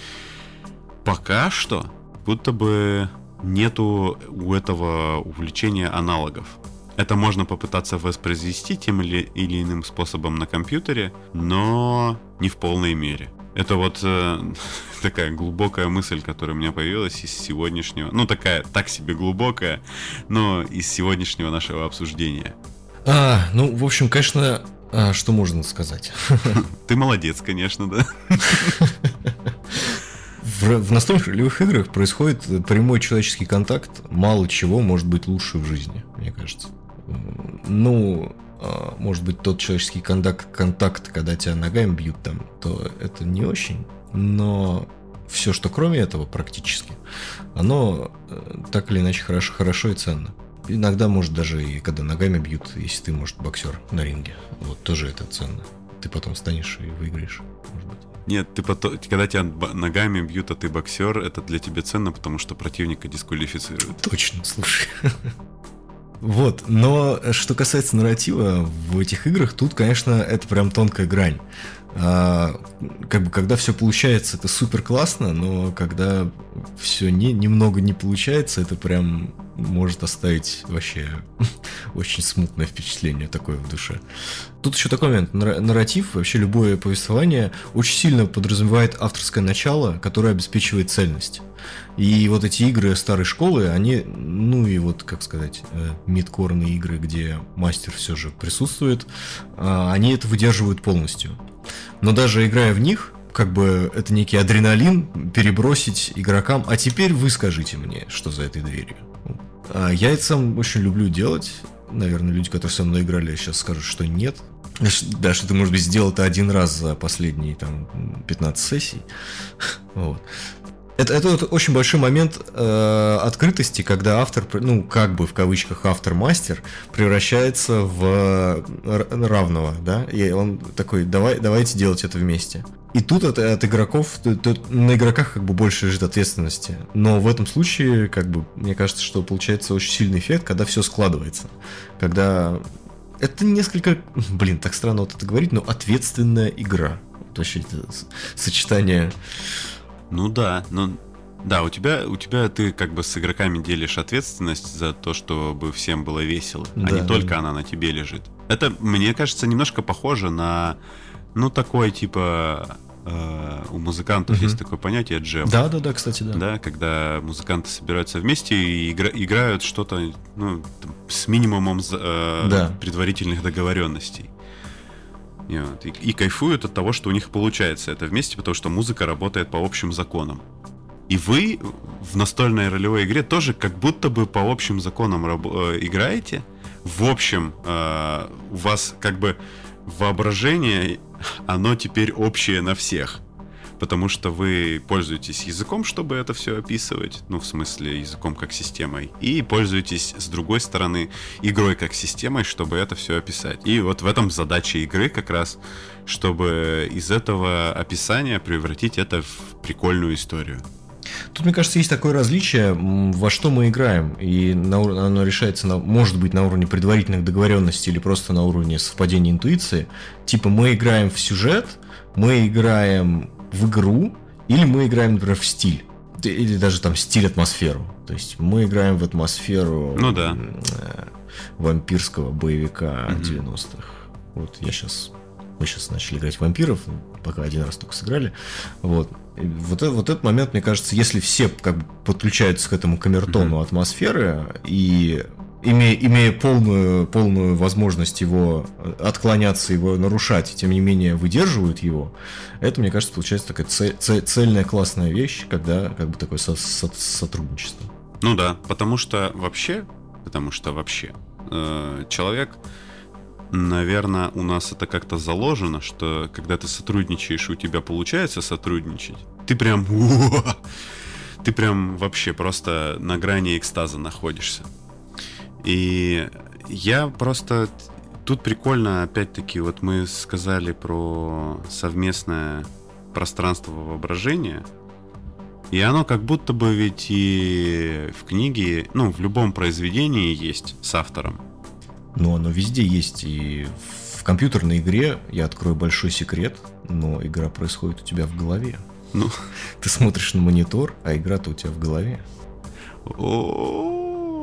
пока что будто бы нету у этого увлечения аналогов. Это можно попытаться воспроизвести тем или, или иным способом на компьютере, но не в полной мере. Это вот э, такая глубокая мысль, которая у меня появилась из сегодняшнего, ну такая, так себе глубокая, но из сегодняшнего нашего обсуждения. А, ну, в общем, конечно, а, что можно сказать? Ты молодец, конечно, да. В, в настольных играх происходит прямой человеческий контакт. Мало чего может быть лучше в жизни, мне кажется. Ну, может быть, тот человеческий контакт, контакт, когда тебя ногами бьют там, то это не очень. Но все, что кроме этого практически, оно э, так или иначе хорошо, хорошо и ценно. Иногда, может, даже и когда ногами бьют, если ты, может, боксер на ринге. Вот тоже это ценно. Ты потом станешь и выиграешь, может быть. Нет, ты потом, когда тебя ногами бьют, а ты боксер, это для тебя ценно, потому что противника дисквалифицируют. Точно, слушай. Вот, но что касается нарратива в этих играх, тут, конечно, это прям тонкая грань. А, как бы, когда все получается, это супер классно, но когда все не, немного не получается, это прям может оставить вообще очень смутное впечатление такое в душе. Тут еще такой момент. Нарратив, вообще любое повествование очень сильно подразумевает авторское начало, которое обеспечивает цельность. И вот эти игры старой школы, они, ну и вот, как сказать, э, мидкорные игры, где мастер все же присутствует, а, они это выдерживают полностью. Но даже играя в них, как бы это некий адреналин перебросить игрокам. А теперь вы скажите мне, что за этой дверью. А я это сам очень люблю делать. Наверное, люди, которые со мной играли, сейчас скажут, что нет. Да, что ты, может быть, сделал это один раз за последние там 15 сессий. Вот. Это, это вот очень большой момент э, открытости, когда автор, ну, как бы в кавычках автор-мастер превращается в равного, да, и он такой, давай, давайте делать это вместе. И тут от, от игроков, тут, на игроках как бы больше лежит ответственности. Но в этом случае, как бы, мне кажется, что получается очень сильный эффект, когда все складывается. Когда это несколько, блин, так странно вот это говорить, но ответственная игра. Вообще это сочетание ну да, но да, у тебя, у тебя ты как бы с игроками делишь ответственность за то, чтобы всем было весело, да, а не только она на тебе лежит. Это, мне кажется, немножко похоже на, ну, такое типа э, у музыкантов угу. есть такое понятие джем. Да, да, да, кстати, да. Да, когда музыканты собираются вместе и игра, играют что-то ну, с минимумом э, да. предварительных договоренностей. И, вот, и, и кайфуют от того, что у них получается это вместе, потому что музыка работает по общим законам. И вы в настольной ролевой игре тоже как будто бы по общим законам э, играете. В общем, э, у вас как бы воображение, оно теперь общее на всех. Потому что вы пользуетесь языком, чтобы это все описывать, ну, в смысле, языком как системой, и пользуетесь, с другой стороны, игрой как системой, чтобы это все описать. И вот в этом задача игры как раз, чтобы из этого описания превратить это в прикольную историю. Тут, мне кажется, есть такое различие, во что мы играем, и оно решается, на, может быть, на уровне предварительных договоренностей или просто на уровне совпадения интуиции. Типа мы играем в сюжет, мы играем в игру, или мы играем, например, в стиль. Или даже там стиль, атмосферу. То есть мы играем в атмосферу ну, да. Э, вампирского боевика угу. 90-х. Вот я сейчас мы сейчас начали играть в вампиров, пока один раз только сыграли. Вот. И вот, вот этот момент, мне кажется, если все как бы подключаются к этому камертону mm-hmm. атмосферы и имея, имея полную, полную возможность его отклоняться, его нарушать, тем не менее выдерживают его, это, мне кажется, получается такая цель, цель, цельная классная вещь, когда как бы такое со, со, сотрудничество. Ну да, потому что вообще, потому что вообще э, человек Наверное, у нас это как-то заложено, что когда ты сотрудничаешь, у тебя получается сотрудничать, ты прям... Ты прям вообще просто на грани экстаза находишься. И я просто... Тут прикольно, опять-таки, вот мы сказали про совместное пространство воображения, и оно как будто бы ведь и в книге, ну, в любом произведении есть с автором. Но оно везде есть. И в компьютерной игре, я открою большой секрет, но игра происходит у тебя в голове. Ну, ты смотришь на монитор, а игра-то у тебя в голове.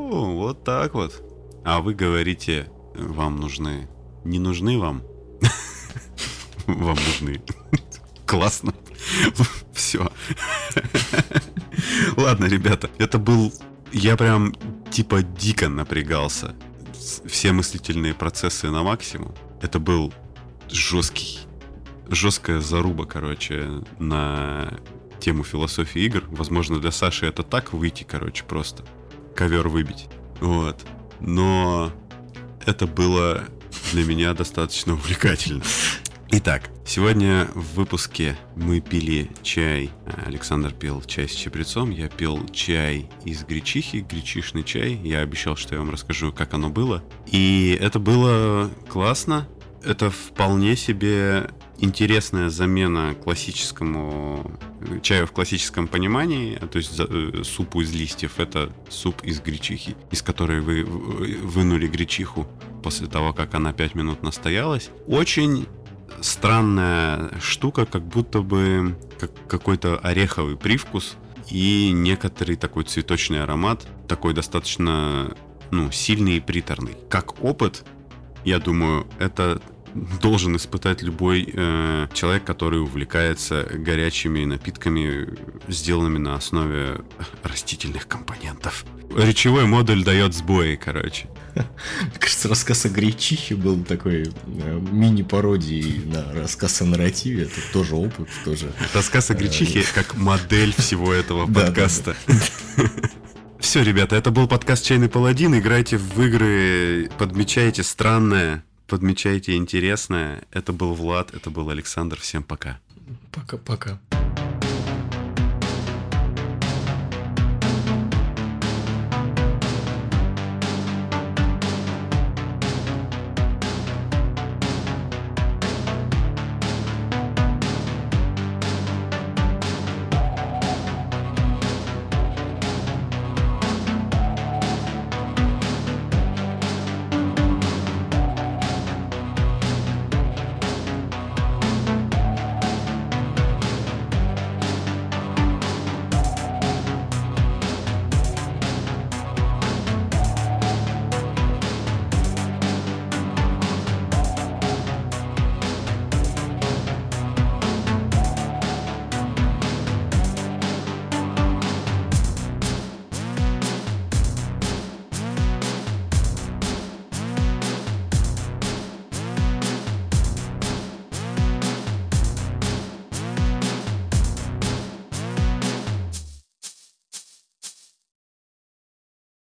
Вот так вот. А вы говорите, вам нужны. Не нужны вам? Вам нужны. Классно. Все. Ладно, ребята, это был... Я прям типа дико напрягался все мыслительные процессы на максимум. Это был жесткий, жесткая заруба, короче, на тему философии игр. Возможно, для Саши это так выйти, короче, просто ковер выбить. Вот. Но это было для меня достаточно увлекательно. Итак, сегодня в выпуске мы пили чай. Александр пил чай с чабрецом, я пил чай из гречихи, гречишный чай. Я обещал, что я вам расскажу, как оно было. И это было классно. Это вполне себе интересная замена классическому чаю в классическом понимании, то есть э, супу из листьев. Это суп из гречихи, из которой вы вынули гречиху после того, как она 5 минут настоялась. Очень странная штука, как будто бы как какой-то ореховый привкус и некоторый такой цветочный аромат, такой достаточно ну, сильный и приторный. Как опыт, я думаю, это должен испытать любой э, человек, который увлекается горячими напитками, сделанными на основе растительных компонентов. Речевой модуль дает сбои, короче. Кажется, рассказ о гречихе был такой э, мини-пародией на рассказ о нарративе. Это тоже опыт, тоже. Рассказ о э, гречихе как модель всего этого подкаста. Все, ребята, это был подкаст «Чайный паладин». Играйте в игры, подмечайте странное, подмечайте интересное. Это был Влад, это был Александр. Всем пока. Пока-пока.